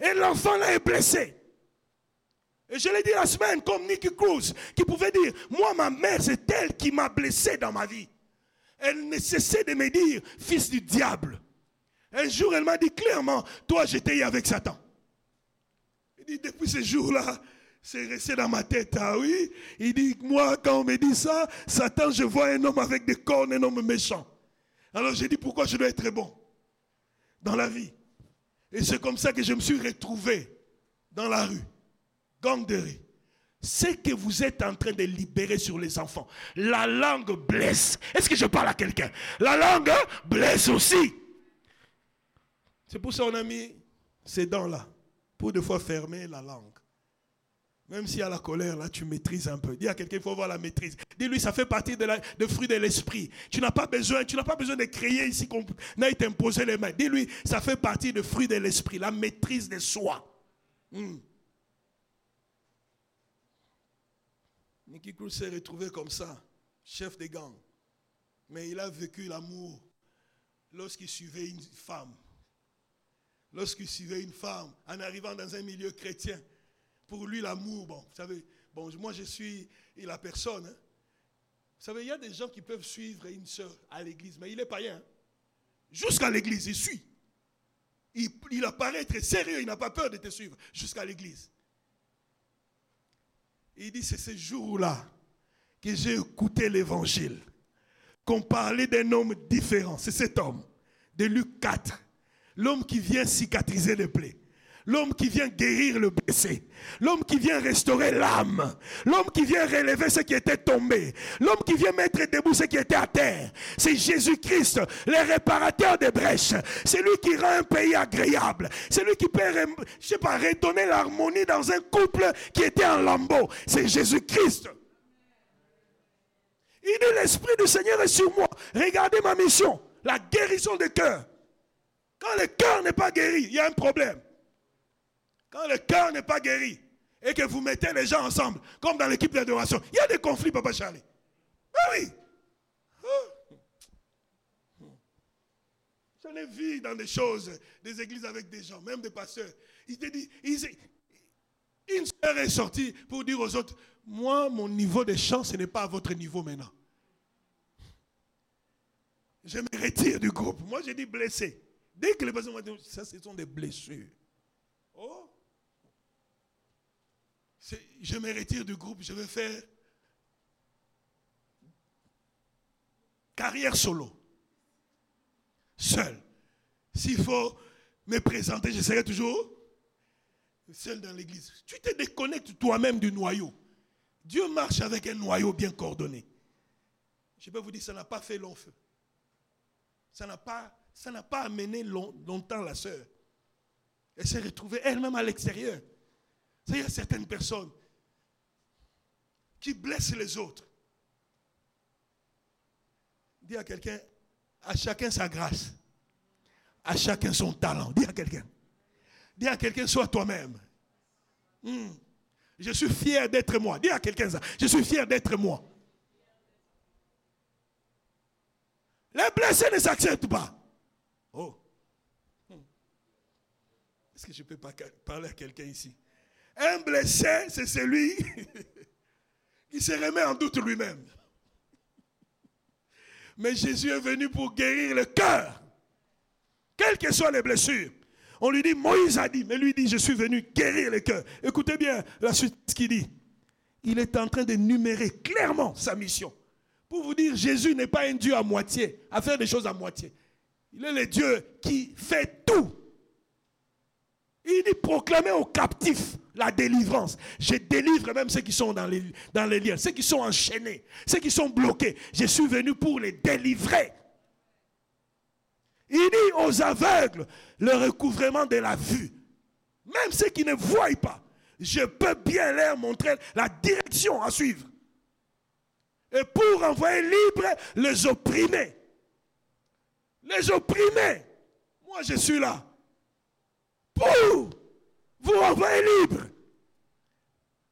A: Et l'enfant là est blessé. Et je l'ai dit la semaine, comme Nicky Cruz, qui pouvait dire, moi, ma mère, c'est elle qui m'a blessé dans ma vie. Elle ne cessait de me dire, fils du diable. Un jour, elle m'a dit clairement, toi, j'étais avec Satan. Il dit, depuis ce jour-là, c'est resté dans ma tête. Ah oui, il dit, moi, quand on me dit ça, Satan, je vois un homme avec des cornes, un homme méchant. Alors j'ai dit, pourquoi je dois être bon dans la vie? Et c'est comme ça que je me suis retrouvé dans la rue ganguerie. Ce que vous êtes en train de libérer sur les enfants, la langue blesse. Est-ce que je parle à quelqu'un? La langue blesse aussi. C'est pour ça qu'on a mis ces dents-là, pour de fois fermer la langue. Même s'il y a la colère, là, tu maîtrises un peu. Dis à quelqu'un, il faut avoir la maîtrise. Dis-lui, ça fait partie de, la, de fruit de l'esprit. Tu n'as pas besoin, tu n'as pas besoin de crier ici qu'on aille t'imposer les mains. Dis-lui, ça fait partie de fruit de l'esprit, la maîtrise de soi. Hmm. Nicky Cruz s'est retrouvé comme ça, chef de gang. Mais il a vécu l'amour lorsqu'il suivait une femme. Lorsqu'il suivait une femme en arrivant dans un milieu chrétien. Pour lui, l'amour, bon, vous savez, bon, moi je suis la personne. Hein. Vous savez, il y a des gens qui peuvent suivre une soeur à l'église, mais il est païen. Hein. Jusqu'à l'église, il suit. Il, il apparaît très sérieux, il n'a pas peur de te suivre jusqu'à l'église. Il dit, c'est ce jour-là que j'ai écouté l'évangile, qu'on parlait d'un homme différent. C'est cet homme de Luc 4, l'homme qui vient cicatriser les plaies. L'homme qui vient guérir le blessé. L'homme qui vient restaurer l'âme. L'homme qui vient relever ce qui était tombé. L'homme qui vient mettre debout ce qui était à terre. C'est Jésus-Christ, le réparateur des brèches. C'est lui qui rend un pays agréable. C'est lui qui peut, je sais pas, redonner l'harmonie dans un couple qui était en lambeau. C'est Jésus-Christ. Il dit, l'Esprit du Seigneur est sur moi. Regardez ma mission. La guérison des cœurs. Quand le cœur n'est pas guéri, il y a un problème. Le cœur n'est pas guéri et que vous mettez les gens ensemble, comme dans l'équipe d'adoration, il y a des conflits, Papa Charlie. Ah oui. Oh. J'en ai vu dans des choses, des églises avec des gens, même des pasteurs. Ils te disent, une soeur est sortie pour dire aux autres, moi, mon niveau de chant, ce n'est pas à votre niveau maintenant. Je me retire du groupe. Moi, j'ai dit blessé. Dès que les personnes m'ont dit, ça, ce sont des blessures. Oh, je me retire du groupe, je vais faire carrière solo. Seul. S'il faut me présenter, je serai toujours seul dans l'église. Tu te déconnectes toi-même du noyau. Dieu marche avec un noyau bien coordonné. Je peux vous dire, ça n'a pas fait long feu. Ça n'a pas, amené longtemps la sœur. Elle s'est retrouvée elle-même à l'extérieur. Il y a certaines personnes qui blessent les autres. Dis à quelqu'un, à chacun sa grâce, à chacun son talent. Dis à quelqu'un. Dis à quelqu'un, sois toi-même. Hmm. Je suis fier d'être moi. Dis à quelqu'un ça. Je suis fier d'être moi. Les blessés ne s'acceptent pas. Oh. Est-ce que je peux parler à quelqu'un ici? Un blessé, c'est celui (laughs) qui se remet en doute lui-même. Mais Jésus est venu pour guérir le cœur. Quelles que soient les blessures. On lui dit, Moïse a dit, mais lui dit, je suis venu guérir le cœur. Écoutez bien la suite ce qu'il dit. Il est en train de numérer clairement sa mission. Pour vous dire, Jésus n'est pas un Dieu à moitié, à faire des choses à moitié. Il est le Dieu qui fait tout. Il dit proclamer aux captifs la délivrance. Je délivre même ceux qui sont dans les, liens, ceux qui sont enchaînés, ceux qui sont bloqués. Je suis venu pour les délivrer. Il dit aux aveugles le recouvrement de la vue. Même ceux qui ne voient pas, je peux bien leur montrer la direction à suivre. Et pour envoyer libre les opprimés. Les opprimés. Moi, je suis là. Pour vous envoyer libre.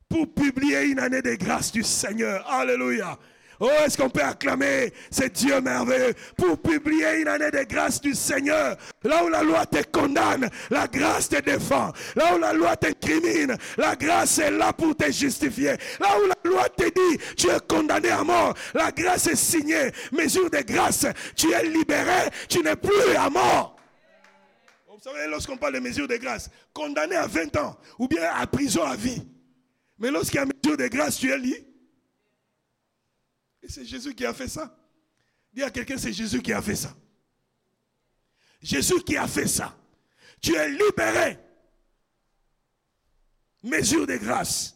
A: Pour publier une année de grâce du Seigneur. Alléluia. Oh, est-ce qu'on peut acclamer ce Dieu merveilleux pour publier une année de grâce du Seigneur? Là où la loi te condamne, la grâce te défend. Là où la loi t'incrimine, la grâce est là pour te justifier. Là où la loi te dit, tu es condamné à mort, la grâce est signée. Mesure de grâce, tu es libéré, tu n'es plus à mort. Savez, lorsqu'on parle de mesure de grâce, condamné à 20 ans ou bien à prison à vie. Mais lorsqu'il y a mesure de grâce, tu es libre. Et c'est Jésus qui a fait ça. Dis à quelqu'un, c'est Jésus qui a fait ça. Jésus qui a fait ça. Tu es libéré. Mesure de grâce.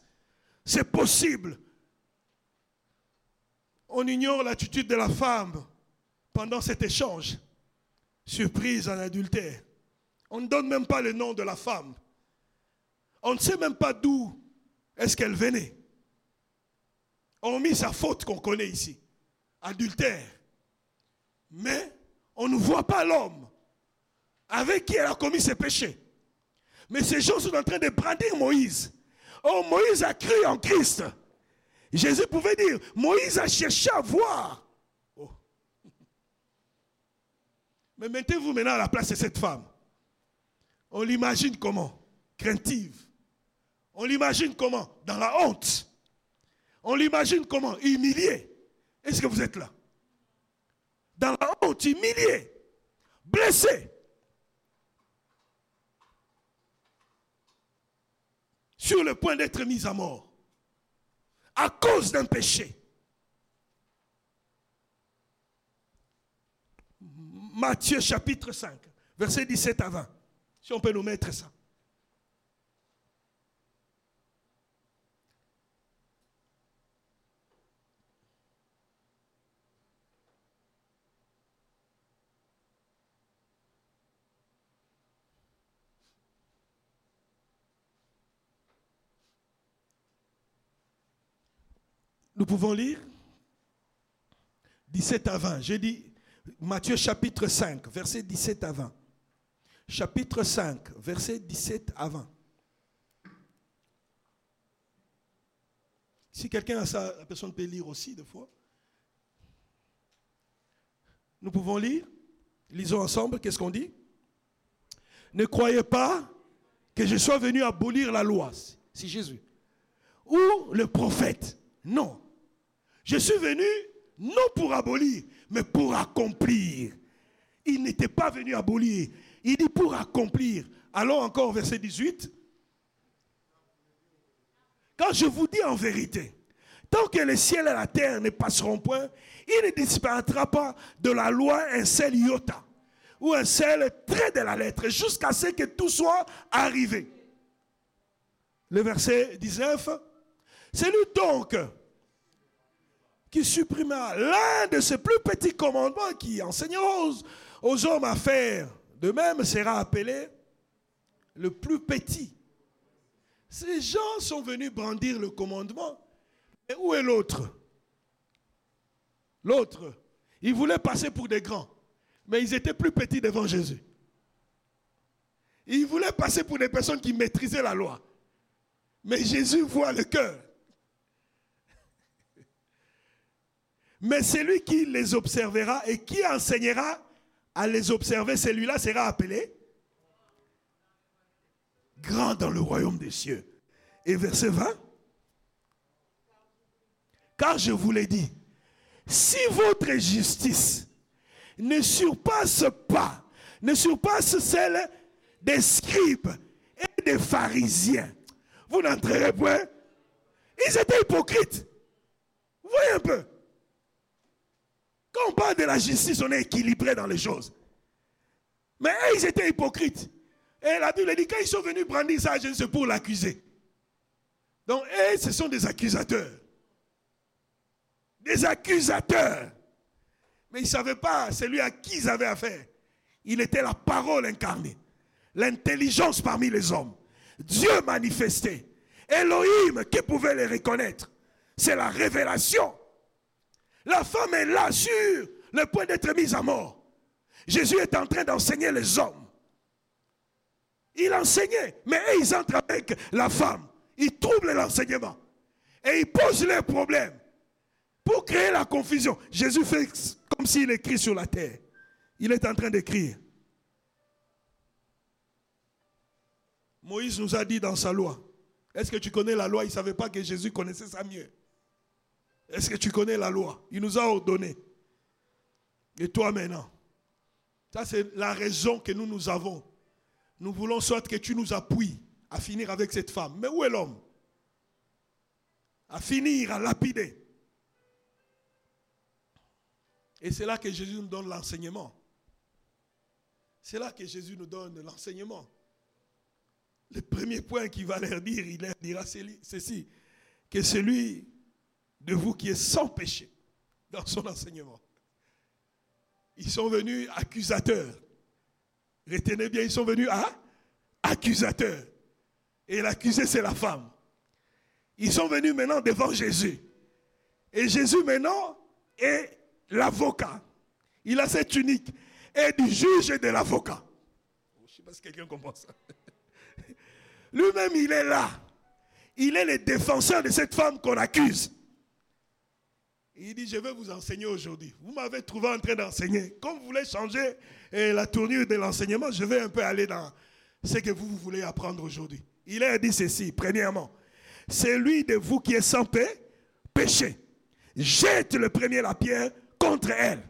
A: C'est possible. On ignore l'attitude de la femme pendant cet échange. Surprise en adultère. On ne donne même pas le nom de la femme. On ne sait même pas d'où est-ce qu'elle venait mis sa faute qu'on connaît ici, adultère. Mais on ne voit pas l'homme avec qui elle a commis ses péchés. Mais ces gens sont en train de brandir Moïse. Oh, Moïse a cru en Christ. Jésus pouvait dire, Moïse a cherché à voir. Oh. (laughs) Mais mettez-vous maintenant à la place de cette femme. On l'imagine comment? Craintive. On l'imagine comment? Dans la honte. On l'imagine comment? Humilié. Est-ce que vous êtes là? Dans la honte, humilié, blessé. Sur le point d'être mis à mort. À cause d'un péché. Matthieu chapitre 5, verset 17 à 20. Si on peut nous mettre ça. Nous pouvons lire 17 à 20. J'ai dit Matthieu chapitre 5, verset 17 à 20. Chapitre 5, verset 17 à 20. Si quelqu'un a ça, la personne peut lire aussi des fois. Nous pouvons lire. Lisons ensemble. Qu'est-ce qu'on dit? Ne croyez pas que je sois venu abolir la loi. C'est Jésus. Ou le prophète. Non. Je suis venu non pour abolir, mais pour accomplir. Il n'était pas venu abolir. Il dit pour accomplir. Allons encore verset 18. Quand je vous dis en vérité, tant que le ciel et la terre ne passeront point, il ne disparaîtra pas de la loi un seul iota ou un seul trait de la lettre jusqu'à ce que tout soit arrivé. Le verset 19. C'est lui donc qui supprimera l'un de ces plus petits commandements qui enseignera aux, hommes à faire. De même sera appelé le plus petit. Ces gens sont venus brandir le commandement. Et où est l'autre? L'autre, ils voulaient passer pour des grands, mais ils étaient plus petits devant Jésus. Ils voulaient passer pour des personnes qui maîtrisaient la loi. Mais Jésus voit le cœur. Mais celui qui les observera et qui enseignera à les observer, celui-là sera appelé grand dans le royaume des cieux. Et verset 20. Car je vous l'ai dit, si votre justice ne surpasse pas, ne surpasse celle des scribes et des pharisiens, vous n'entrerez point. Ils étaient hypocrites. Voyez un peu. On parle de la justice, on est équilibré dans les choses. Mais ils étaient hypocrites. Et la Bible dit, quand ils sont venus brandir ça c'est pour l'accuser. Donc, eux, ce sont des accusateurs. Des accusateurs. Mais ils ne savaient pas celui à qui ils avaient affaire. Il était la parole incarnée. L'intelligence parmi les hommes. Dieu manifesté. Elohim qui pouvait les reconnaître. C'est la révélation. La femme est là sur le point d'être mise à mort. Jésus est en train d'enseigner les hommes. Il enseignait, mais ils entrent avec la femme. Ils troublent l'enseignement. Et ils posent leurs problèmes pour créer la confusion. Jésus fait comme s'il écrit sur la terre. Il est en train d'écrire. Moïse nous a dit dans sa loi. Est-ce que tu connais la loi? Il ne savait pas que Jésus connaissait ça mieux. Est-ce que tu connais la loi? Il nous a ordonné. Et toi maintenant Ça, c'est la raison que nous nous avons. Nous voulons soit que tu nous appuies à finir avec cette femme. Mais où est l'homme? À finir, à lapider. Et c'est là que Jésus nous donne l'enseignement. C'est là que Jésus nous donne l'enseignement. Le premier point qu'il va leur dire, il leur dira ceci, que celui de vous qui est sans péché dans son enseignement. Ils sont venus accusateurs. Retenez bien, ils sont venus à accusateurs. Et l'accusé, c'est la femme. Ils sont venus maintenant devant Jésus. Et Jésus maintenant est l'avocat. Il a cette tunique. Et du juge et de l'avocat. Je ne sais pas si quelqu'un comprend ça. (laughs) Lui-même, il est là. Il est le défenseur de cette femme qu'on accuse. Il dit, je vais vous enseigner aujourd'hui. Vous m'avez trouvé en train d'enseigner. Comme vous voulez changer eh, la tournure de l'enseignement, je vais un peu aller dans ce que vous, voulez apprendre aujourd'hui. Il a dit ceci, premièrement, c'est lui de vous qui est sans paix, péché. Jette le premier la pierre contre elle.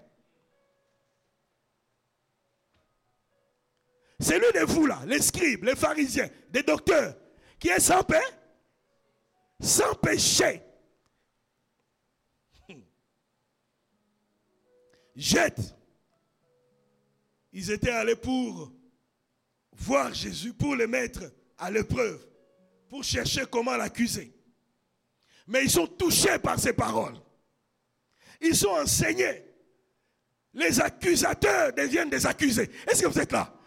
A: C'est lui de vous là, les scribes, les pharisiens, des docteurs, qui est sans paix, sans péché. Jette. Ils étaient allés pour voir Jésus, pour le mettre à l'épreuve, pour chercher comment l'accuser. Mais ils sont touchés par ces paroles. Ils sont enseignés. Les accusateurs deviennent des accusés. Est-ce que vous êtes là?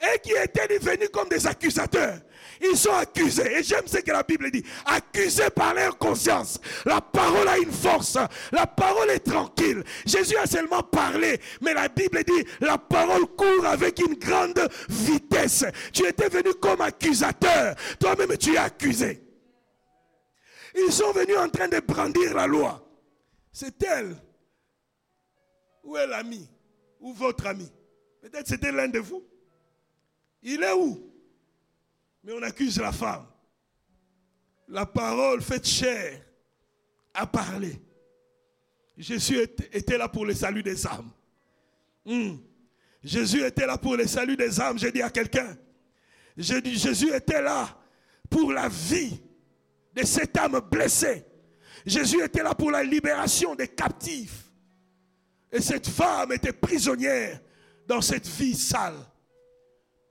A: Et qui étaient devenus comme des accusateurs ils sont accusés. Et j'aime ce que la Bible dit. Accusés par leur conscience. La parole a une force. La parole est tranquille. Jésus a seulement parlé. Mais la Bible dit, la parole court avec une grande vitesse. Tu étais venu comme accusateur. Toi-même, tu es accusé. Ils sont venus en train de brandir la loi. C'est elle. Où est l'ami Ou votre ami Peut-être c'était l'un de vous. Il est où? Mais on accuse la femme. La parole faite chair a parlé. Jésus était là pour le salut des âmes. Hmm. Jésus était là pour le salut des âmes. J'ai dit à quelqu'un, Jésus était là pour la vie de cette âme blessée. Jésus était là pour la libération des captifs. Et cette femme était prisonnière dans cette vie sale.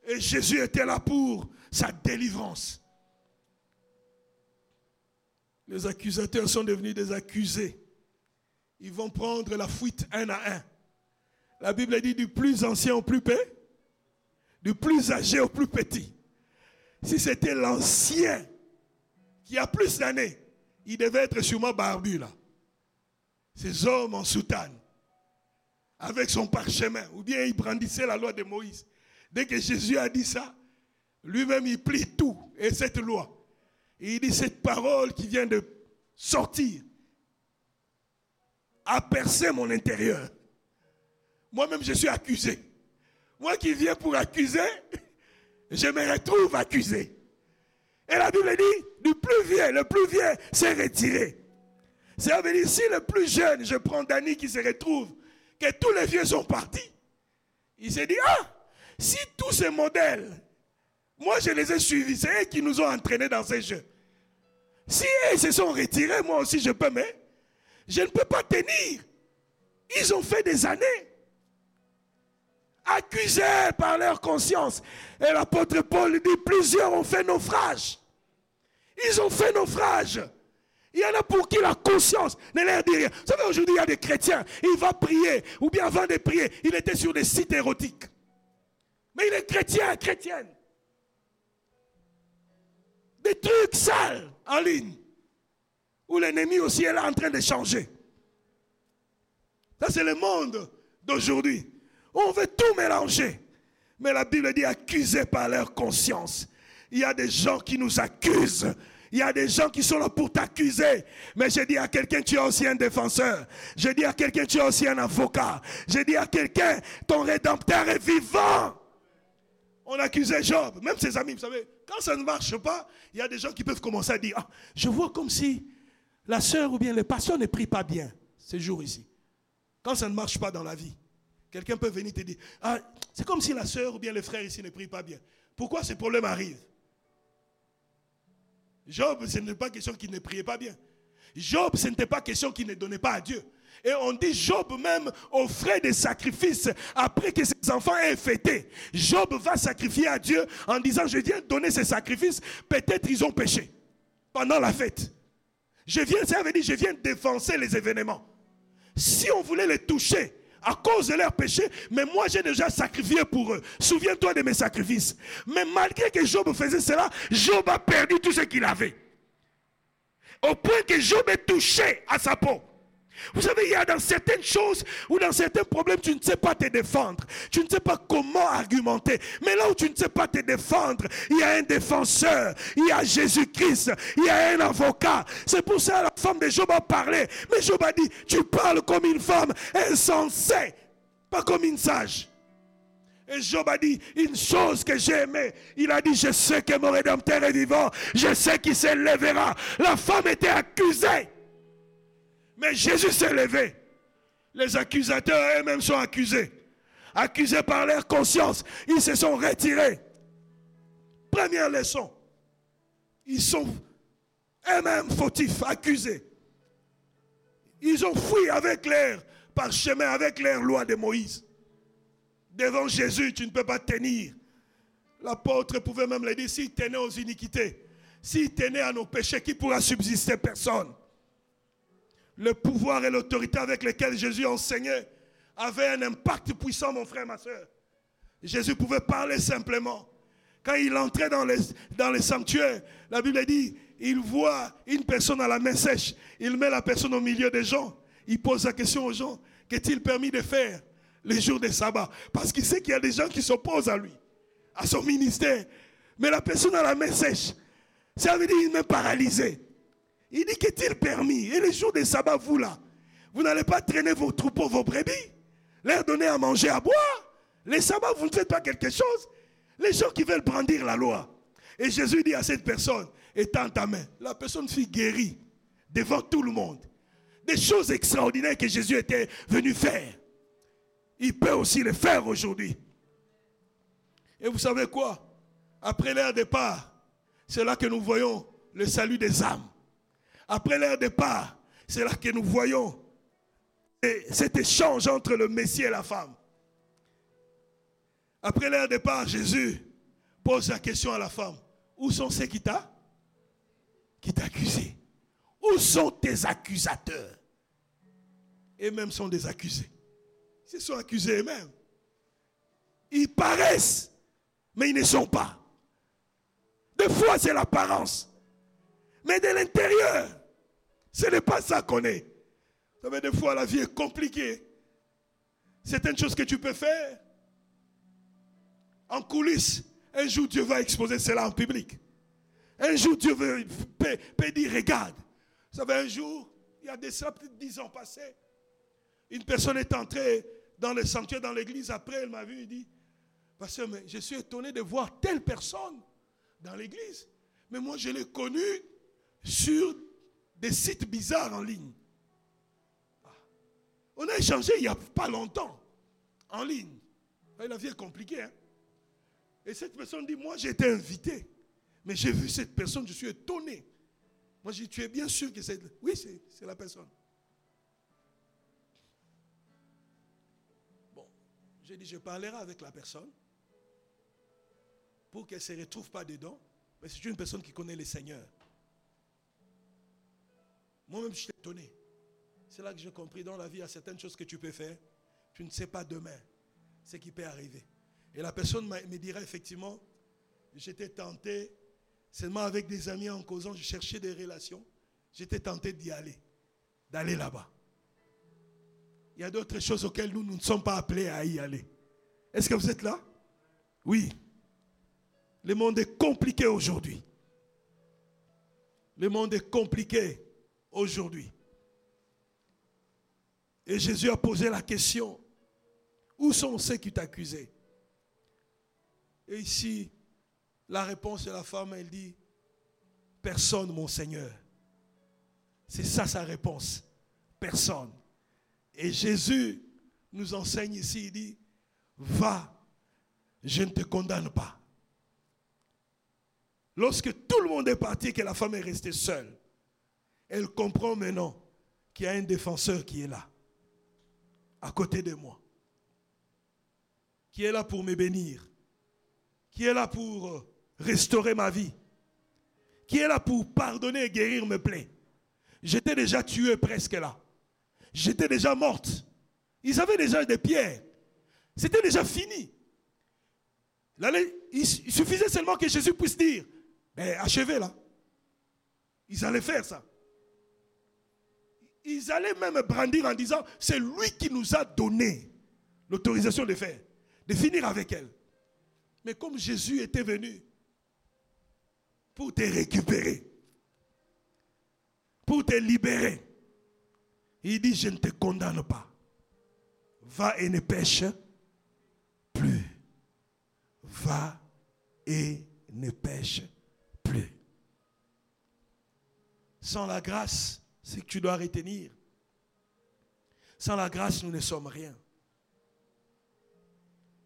A: Et Jésus était là pour sa délivrance. Les accusateurs sont devenus des accusés. Ils vont prendre la fuite un à un. La Bible dit du plus ancien au plus petit, du plus âgé au plus petit. Si c'était l'ancien qui a plus d'années, il devait être sûrement barbu là. Ces hommes en soutane, avec son parchemin, ou bien il brandissait la loi de Moïse. Dès que Jésus a dit ça, lui-même, il plie tout. Et cette loi. il dit cette parole qui vient de sortir. a percé mon intérieur. Moi-même, je suis accusé. Moi qui viens pour accuser, (laughs) je me retrouve accusé. Et la Bible dit, du plus vieux, le plus vieux s'est retiré. Ça veut dire, si le plus jeune, je prends Dani qui se retrouve, que tous les vieux sont partis, il s'est dit, ah, si tous ces modèles, moi je les ai suivis, c'est eux qui nous ont entraînés dans ces jeux. Si eux se sont retirés, moi aussi je peux, mais je ne peux pas tenir. Ils ont fait des années. Accusés par leur conscience. Et l'apôtre Paul dit, plusieurs ont fait naufrage. Ils ont fait naufrage. Il y en a pour qui la conscience ne leur dit rien. Vous savez, aujourd'hui, il y a des chrétiens, il va prier, ou bien avant de prier, il était sur des sites érotiques. Mais il est chrétien, chrétienne. Des trucs sales en ligne, où l'ennemi aussi est là en train de changer. Ça, c'est le monde d'aujourd'hui. On veut tout mélanger. Mais la Bible dit accusés par leur conscience. Il y a des gens qui nous accusent il y a des gens qui sont là pour t'accuser. Mais je dis à quelqu'un, tu es aussi un défenseur. Je dis à quelqu'un, tu es aussi un avocat. Je dis à quelqu'un, ton rédempteur est vivant. On accusait Job, même ses amis, vous savez, quand ça ne marche pas, il y a des gens qui peuvent commencer à dire, ah, je vois comme si la sœur ou bien le pasteur ne prie pas bien ces jours ici. Quand ça ne marche pas dans la vie, quelqu'un peut venir te dire, ah, c'est comme si la sœur ou bien le frère ici ne prie pas bien. Pourquoi ces problèmes arrivent? Job, ce n'est pas question qu'il ne priait pas bien. Job, ce n'était pas question qu'il ne donnait pas à Dieu. Et on dit Job même offrait des sacrifices après que ses enfants aient fêté. Job va sacrifier à Dieu en disant je viens donner ces sacrifices, peut-être ils ont péché pendant la fête. Je viens, ça veut dire je viens défoncer les événements. Si on voulait les toucher, à cause de leur péché, mais moi j'ai déjà sacrifié pour eux. Souviens-toi de mes sacrifices. Mais malgré que Job faisait cela, Job a perdu tout ce qu'il avait. Au point que Job est touché à sa peau. Vous savez, il y a dans certaines choses ou dans certains problèmes, tu ne sais pas te défendre. Tu ne sais pas comment argumenter. Mais là où tu ne sais pas te défendre, il y a un défenseur. Il y a Jésus-Christ. Il y a un avocat. C'est pour ça que la femme de Job a parlé. Mais Job a dit, tu parles comme une femme insensée, pas comme une sage. Et Job a dit une chose que j'ai aimée. Il a dit, je sais que mon rédempteur est vivant. Je sais qu'il s'élèvera. La femme était accusée. Mais Jésus s'est levé. Les accusateurs eux-mêmes sont accusés. Accusés par leur conscience. Ils se sont retirés. Première leçon. Ils sont eux-mêmes fautifs, accusés. Ils ont fui avec leur parchemin, avec leur loi de Moïse. Devant Jésus, tu ne peux pas tenir. L'apôtre pouvait même le dire, s'il tenait aux iniquités, s'il tenait à nos péchés, qui pourra subsister? Personne le pouvoir et l'autorité avec lesquels Jésus enseignait avaient un impact puissant, mon frère, ma soeur. Jésus pouvait parler simplement. Quand il entrait dans les, sanctuaires, la Bible dit, il voit une personne à la main sèche, il met la personne au milieu des gens, il pose la question aux gens, qu'est-il permis de faire les jours des sabbats? Parce qu'il sait qu'il y a des gens qui s'opposent à lui, à son ministère. Mais la personne à la main sèche, ça veut dire qu'il est paralysé. Il dit qu'est-il permis? Et les jours des sabbats, vous là, vous n'allez pas traîner vos troupeaux, vos brebis, leur donner à manger, à boire. Les sabbats, vous ne faites pas quelque chose. Les gens qui veulent brandir la loi. Et Jésus dit à cette personne, étends ta main. La personne fut guérie devant tout le monde. Des choses extraordinaires que Jésus était venu faire. Il peut aussi les faire aujourd'hui. Et vous savez quoi? Après leur départ, c'est là que nous voyons le salut des âmes. Après leur départ, c'est là que nous voyons cet échange entre le Messie et la femme. Après leur départ, Jésus pose la question à la femme. Où sont ceux qui t'a qui t'a accusé? Où sont tes accusateurs? Et même sont des accusés. Ils sont accusés eux-mêmes. Ils paraissent, mais ils ne sont pas. Des fois, c'est l'apparence. Mais de l'intérieur, ce n'est pas ça qu'on est. Vous savez, des fois, la vie est compliquée. Certaines choses que tu peux faire en coulisses, un jour Dieu va exposer cela en public. Un jour Dieu peut, dire, regarde. Vous savez, un jour, il y a des peut-être dix ans passés, Une personne est entrée dans le sanctuaire, dans l'église, après elle m'a vu, et dit, Pasteur, mais je suis étonné de voir telle personne dans l'église. Mais moi, je l'ai connu sur des sites bizarres en ligne. Ah. On a échangé il n'y a pas longtemps, en ligne. La vie est compliquée. Hein? Et cette personne dit, moi j'ai été invité, mais j'ai vu cette personne, je suis étonné. Moi je dis, tu es bien sûr que c'est... Oui, c'est la personne. Bon, j'ai dit, je parlerai avec la personne pour qu'elle ne se retrouve pas dedans. Mais c'est une personne qui connaît le Seigneur. Moi-même, je suis étonné. C'est là que j'ai compris dans la vie, il y a certaines choses que tu peux faire. Tu ne sais pas demain ce qui peut arriver. Et la personne me dirait effectivement, j'étais tenté, seulement avec des amis en causant, je cherchais des relations. J'étais tenté d'y aller, d'aller là-bas. Il y a d'autres choses auxquelles nous, nous ne sommes pas appelés à y aller. Est-ce que vous êtes là? Oui. Le monde est compliqué aujourd'hui. Le monde est compliqué aujourd'hui. Et Jésus a posé la question, où sont ceux qui t'accusaient? Et ici, la réponse de la femme, elle dit, personne, mon Seigneur. C'est ça sa réponse. Personne. Et Jésus nous enseigne ici, il dit, va, je ne te condamne pas. Lorsque tout le monde est parti et que la femme est restée seule, elle comprend maintenant qu'il y a un défenseur qui est là, à côté de moi, qui est là pour me bénir, qui est là pour euh, restaurer ma vie, qui est là pour pardonner et guérir mes plaies. J'étais déjà tué presque là. J'étais déjà morte. Ils avaient déjà des pierres. C'était déjà fini. Il suffisait seulement que Jésus puisse dire, mais achevez là. Ils allaient faire ça. Ils allaient même brandir en disant, c'est lui qui nous a donné l'autorisation de faire, de finir avec elle. Mais comme Jésus était venu pour te récupérer, pour te libérer, il dit, je ne te condamne pas. Va et ne pêche plus. Va et ne pêche plus. Sans la grâce, c'est que tu dois retenir. Sans la grâce, nous ne sommes rien.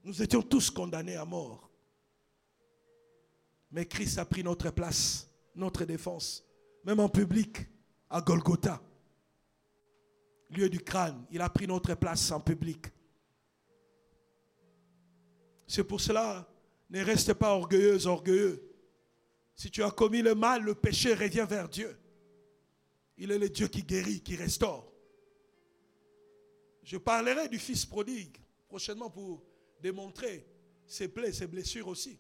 A: Nous étions tous condamnés à mort. Mais Christ a pris notre place, notre défense, même en public, à Golgotha, lieu du crâne. Il a pris notre place en public. C'est pour cela, ne reste pas orgueilleuse, orgueilleux. Si tu as commis le mal, le péché revient vers Dieu. Il est le Dieu qui guérit, qui restaure. Je parlerai du Fils prodigue prochainement pour démontrer ses plaies, ses blessures aussi.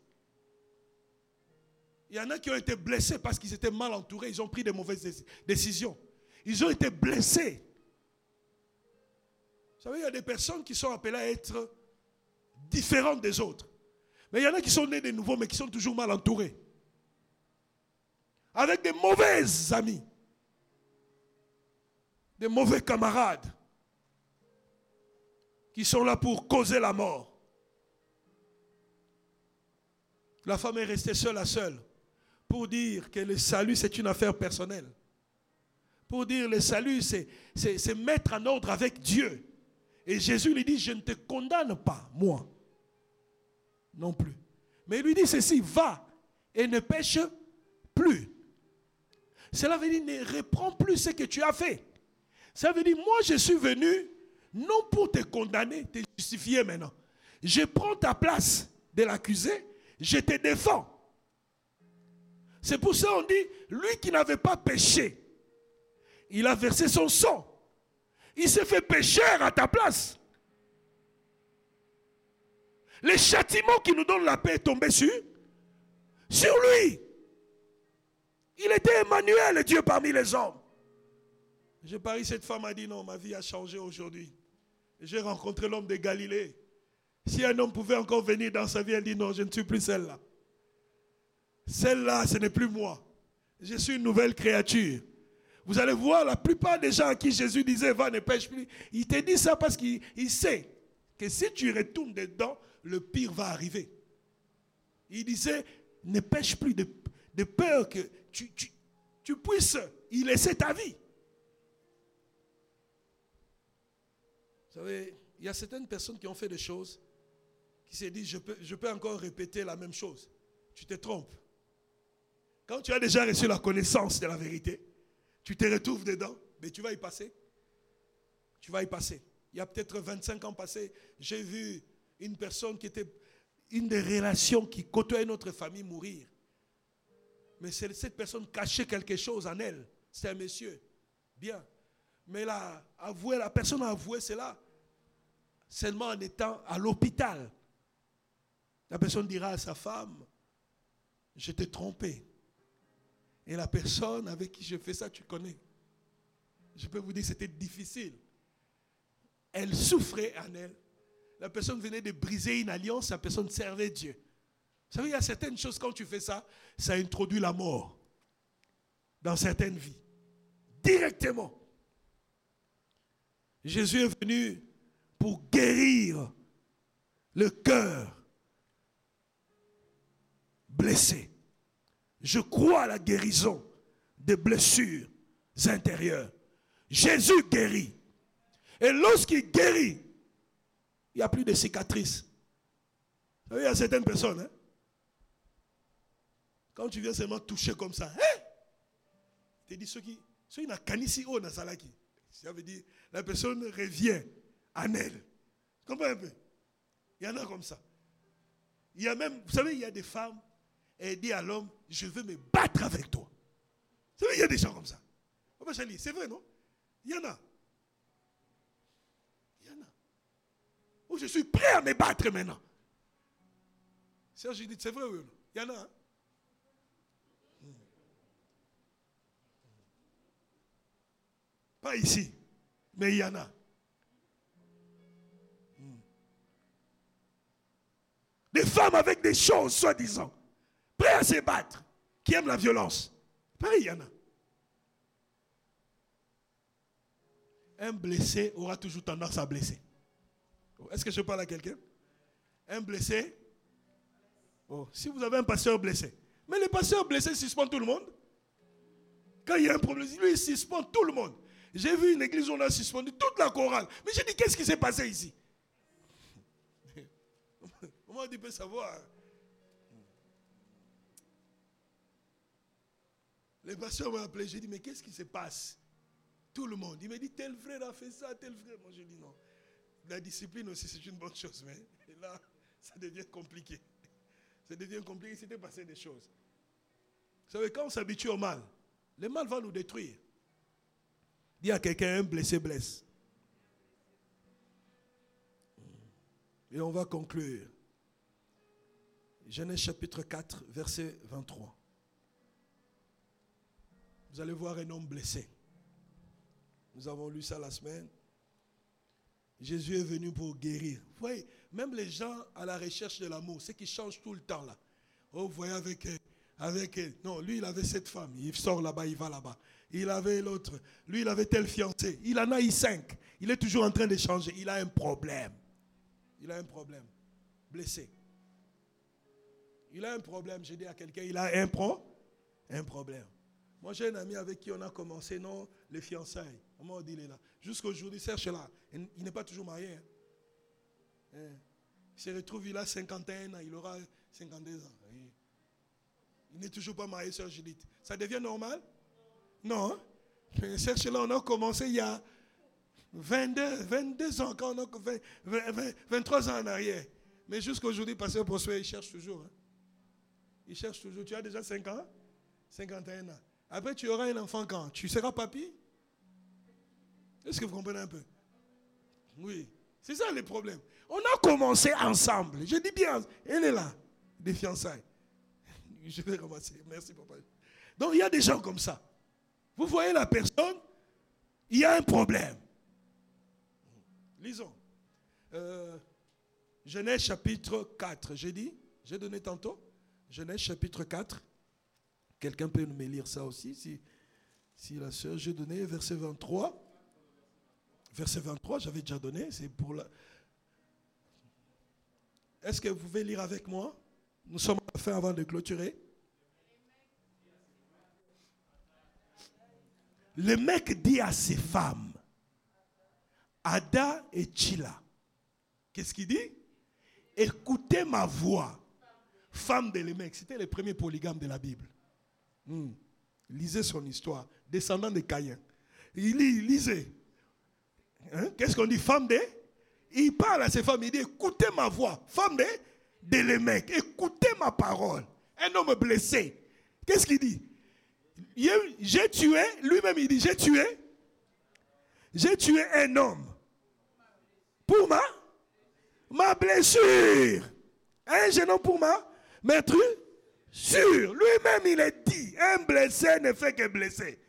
A: Il y en a qui ont été blessés parce qu'ils étaient mal entourés, ils ont pris de mauvaises décisions. Ils ont été blessés. Vous savez, il y a des personnes qui sont appelées à être différentes des autres. Mais il y en a qui sont nés de nouveau, mais qui sont toujours mal entourés. Avec des mauvais amis des mauvais camarades qui sont là pour causer la mort. La femme est restée seule à seule pour dire que le salut, c'est une affaire personnelle. Pour dire le salut, c'est mettre en ordre avec Dieu. Et Jésus lui dit, je ne te condamne pas, moi. Non plus. Mais il lui dit ceci, va et ne pêche plus. Cela veut dire, ne reprends plus ce que tu as fait. Ça veut dire, moi je suis venu non pour te condamner, te justifier maintenant. Je prends ta place de l'accusé, je te défends. C'est pour ça qu'on dit, lui qui n'avait pas péché, il a versé son sang. Il s'est fait pécheur à ta place. Le châtiment qui nous donne la paix est sur, sur lui. Il était Emmanuel, Dieu parmi les hommes. Je parie, cette femme a dit non, ma vie a changé aujourd'hui. J'ai rencontré l'homme de Galilée. Si un homme pouvait encore venir dans sa vie, elle dit non, je ne suis plus celle-là. Celle-là, ce n'est plus moi. Je suis une nouvelle créature. Vous allez voir, la plupart des gens à qui Jésus disait, va, ne pêche plus, il te dit ça parce qu'il sait que si tu retournes dedans, le pire va arriver. Il disait, ne pêche plus de, peur que tu, tu puisses y laisser ta vie. Savez, il y a certaines personnes qui ont fait des choses, qui se disent, je peux, je peux encore répéter la même chose. Tu te trompes. Quand tu as déjà reçu la connaissance de la vérité, tu te retrouves dedans, mais tu vas y passer. Tu vas y passer. Il y a peut-être 25 ans passés, j'ai vu une personne qui était une des relations qui côtoyait notre famille mourir. Mais cette personne cachait quelque chose en elle. C'est un monsieur. Bien. Mais là, avoué, la personne a avoué cela seulement en étant à l'hôpital. La personne dira à sa femme, je t'ai trompé. Et la personne avec qui je fais ça, tu connais. Je peux vous dire c'était difficile. Elle souffrait en elle. La personne venait de briser une alliance, la personne servait Dieu. Vous savez, il y a certaines choses, quand tu fais ça, ça introduit la mort dans certaines vies. Directement. Jésus est venu pour guérir le cœur blessé. Je crois à la guérison des blessures intérieures. Jésus guérit. Et lorsqu'il guérit, il n'y a plus de cicatrices. Il y a certaines personnes, hein, quand tu viens seulement toucher comme ça, hein, tu dis ceux qui, ceux qui n'ont ici haut dans salaki. Ça veut dire, la personne revient en elle. Tu comprends un peu? Il y en a comme ça. Il y a même, vous savez, il y a des femmes, elles disent à l'homme, je veux me battre avec toi. Vous savez, il y a des gens comme ça. C'est vrai, non? Il y en a. Il y en a. Oh, je suis prêt à me battre maintenant. Serge dit, c'est vrai, oui. Il y en a. Hein? Pas ici, mais il y en a. Des femmes avec des choses, soi-disant, prêts à se battre, qui aiment la violence. Pareil, il y en a. Un blessé aura toujours tendance à blesser. Est-ce que je parle à quelqu'un? Un blessé oh, Si vous avez un pasteur blessé. Mais le pasteur blessé suspend tout le monde. Quand il y a un problème, lui, il suspend tout le monde. J'ai vu une église où on a suspendu toute la chorale. Mais j'ai dit, qu'est-ce qui s'est passé ici? Comment tu peux savoir? Le pasteur m'a appelé, j'ai dit, mais qu'est-ce qui se passe? Tout le monde. Il m'a dit, tel frère a fait ça, tel frère. Moi, j'ai dit non. La discipline aussi, c'est une bonne chose, mais (laughs) là, ça devient compliqué. Ça devient compliqué, c'était passé des choses. Vous savez, quand on s'habitue au mal, le mal va nous détruire. Dis à quelqu'un, un blessé blesse. Et on va conclure. Genèse chapitre 4, verset 23. Vous allez voir un homme blessé. Nous avons lu ça la semaine. Jésus est venu pour guérir. Vous voyez, même les gens à la recherche de l'amour, c'est qui changent tout le temps là. Oh, vous voyez avec, euh, avec, euh, non, lui il avait cette femme, il sort là-bas, il va là-bas. Il avait l'autre, lui il avait tel fiancé, il en a eu cinq. Il est toujours en train de changer, il a un problème. Il a un problème, blessé. Il a un problème, j'ai dit à quelqu'un, il a un, pro, un problème. Moi, j'ai un ami avec qui on a commencé, non, les fiançailles. Comment on dit, il est là. Jusqu'aujourd'hui, cherche là. Il n'est pas toujours marié. Hein. Hein. Il se retrouve, il a 51 ans, il aura 52 ans. Il n'est toujours pas marié, Sœur Judith. Ça devient normal? Non. Hein? Cherche là, on a commencé il y a 22, 22 ans, quand on a 23 ans en arrière. Mais jusqu'aujourd'hui, Pasteur Prosper, il cherche toujours. Il cherche toujours. Tu as déjà 5 ans 51 ans. Après, tu auras un enfant quand? Tu seras papy? Est-ce que vous comprenez un peu? Oui. C'est ça le problème. On a commencé ensemble. Je dis bien, elle est là, des fiançailles. (laughs) Je vais ramasser. Merci, papa. Donc, il y a des gens comme ça. Vous voyez la personne, il y a un problème. Lisons. Euh, Genèse chapitre 4. J'ai dit, j'ai donné tantôt. Genèse chapitre 4. Quelqu'un peut me lire ça aussi si Si la sœur, j'ai donné verset 23. Verset 23, j'avais déjà donné, c'est pour la... Est-ce que vous pouvez lire avec moi? Nous sommes à la fin avant de clôturer. Le mec dit à ses femmes, Ada et Chila, qu'est-ce qu'il dit? Écoutez ma voix, femme de. C'était le premier polygame de la Bible. Hmm. Lisez son histoire, descendant de Caïn. Il lit, lisez. Hein? Qu'est-ce qu'on dit? Femme de? Il parle à ses femmes, il dit Écoutez ma voix, femme de, de écoutez ma parole. Un homme blessé. Qu'est-ce qu'il dit? J'ai tué, lui-même il dit, j'ai tué, j'ai tué un homme pour ma, ma blessure. Un jeune homme pour ma? Maîtrise sûr. Lui-même il est dit, un blessé ne fait que blesser.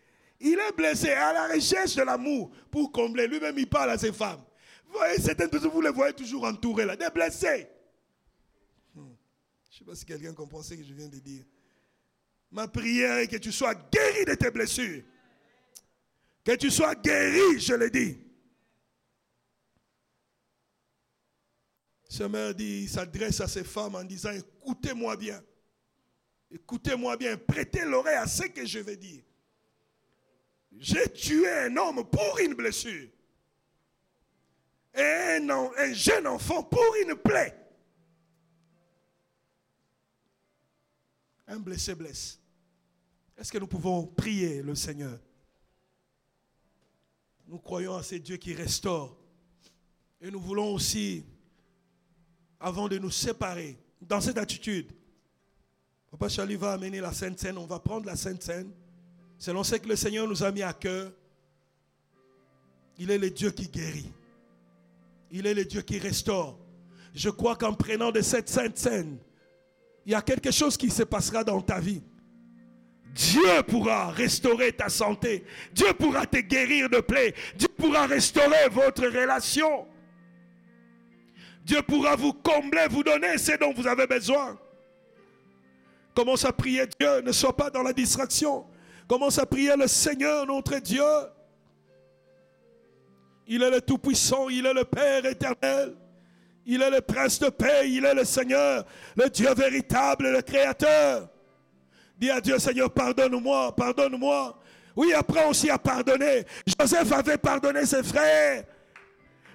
A: Il est blessé à la recherche de l'amour pour combler. Lui-même il parle à ses femmes. Vous voyez, certaines vous les voyez toujours entourés là, des blessés. Hmm. Je ne sais pas si quelqu'un comprend ce que je viens de dire. Ma prière est que tu sois guéri de tes blessures. Que tu sois guéri, je le dis. Ce mère dit, il s'adresse à ces femmes en disant, écoutez-moi bien. Écoutez-moi bien, prêtez l'oreille à ce que je vais dire. J'ai tué un homme pour une blessure. Et un, un jeune enfant pour une plaie. Un blessé blesse. Est-ce que nous pouvons prier le Seigneur? Nous croyons à ce Dieu qui restaure. Et nous voulons aussi, avant de nous séparer, dans cette attitude, Papa Charlie va amener la Sainte Seine, on va prendre la Sainte Seine, selon ce que le Seigneur nous a mis à cœur. Il est le Dieu qui guérit. Il est le Dieu qui restaure. Je crois qu'en prenant de cette Sainte Seine, il y a quelque chose qui se passera dans ta vie. Dieu pourra restaurer ta santé. Dieu pourra te guérir de plaies. Dieu pourra restaurer votre relation. Dieu pourra vous combler, vous donner ce dont vous avez besoin. Commence à prier Dieu, ne sois pas dans la distraction. Commence à prier le Seigneur, notre Dieu. Il est le Tout-Puissant, il est le Père éternel. Il est le Prince de paix, il est le Seigneur, le Dieu véritable, le Créateur. Dis à Dieu, Seigneur, pardonne-moi, pardonne-moi. Oui, apprends aussi à pardonner. Joseph avait pardonné ses frères.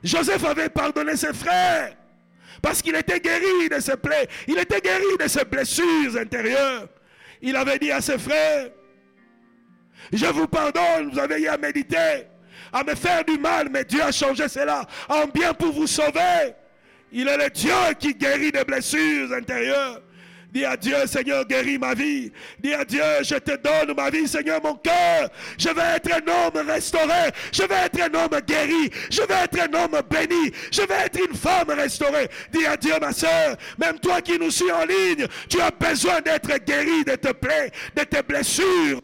A: Joseph avait pardonné ses frères. Parce qu'il était guéri de ses plaies. Il était guéri de ses blessures intérieures. Il avait dit à ses frères, je vous pardonne, vous avez eu à méditer, à me faire du mal, mais Dieu a changé cela en bien pour vous sauver. Il est le Dieu qui guérit des blessures intérieures. Dis à Dieu, Seigneur, guéris ma vie. Dis à Dieu, je te donne ma vie, Seigneur, mon cœur. Je vais être un homme restauré. Je vais être un homme guéri. Je vais être un homme béni. Je vais être une femme restaurée. Dis à Dieu, ma soeur, même toi qui nous suis en ligne, tu as besoin d'être guéri de tes plaies, de tes blessures.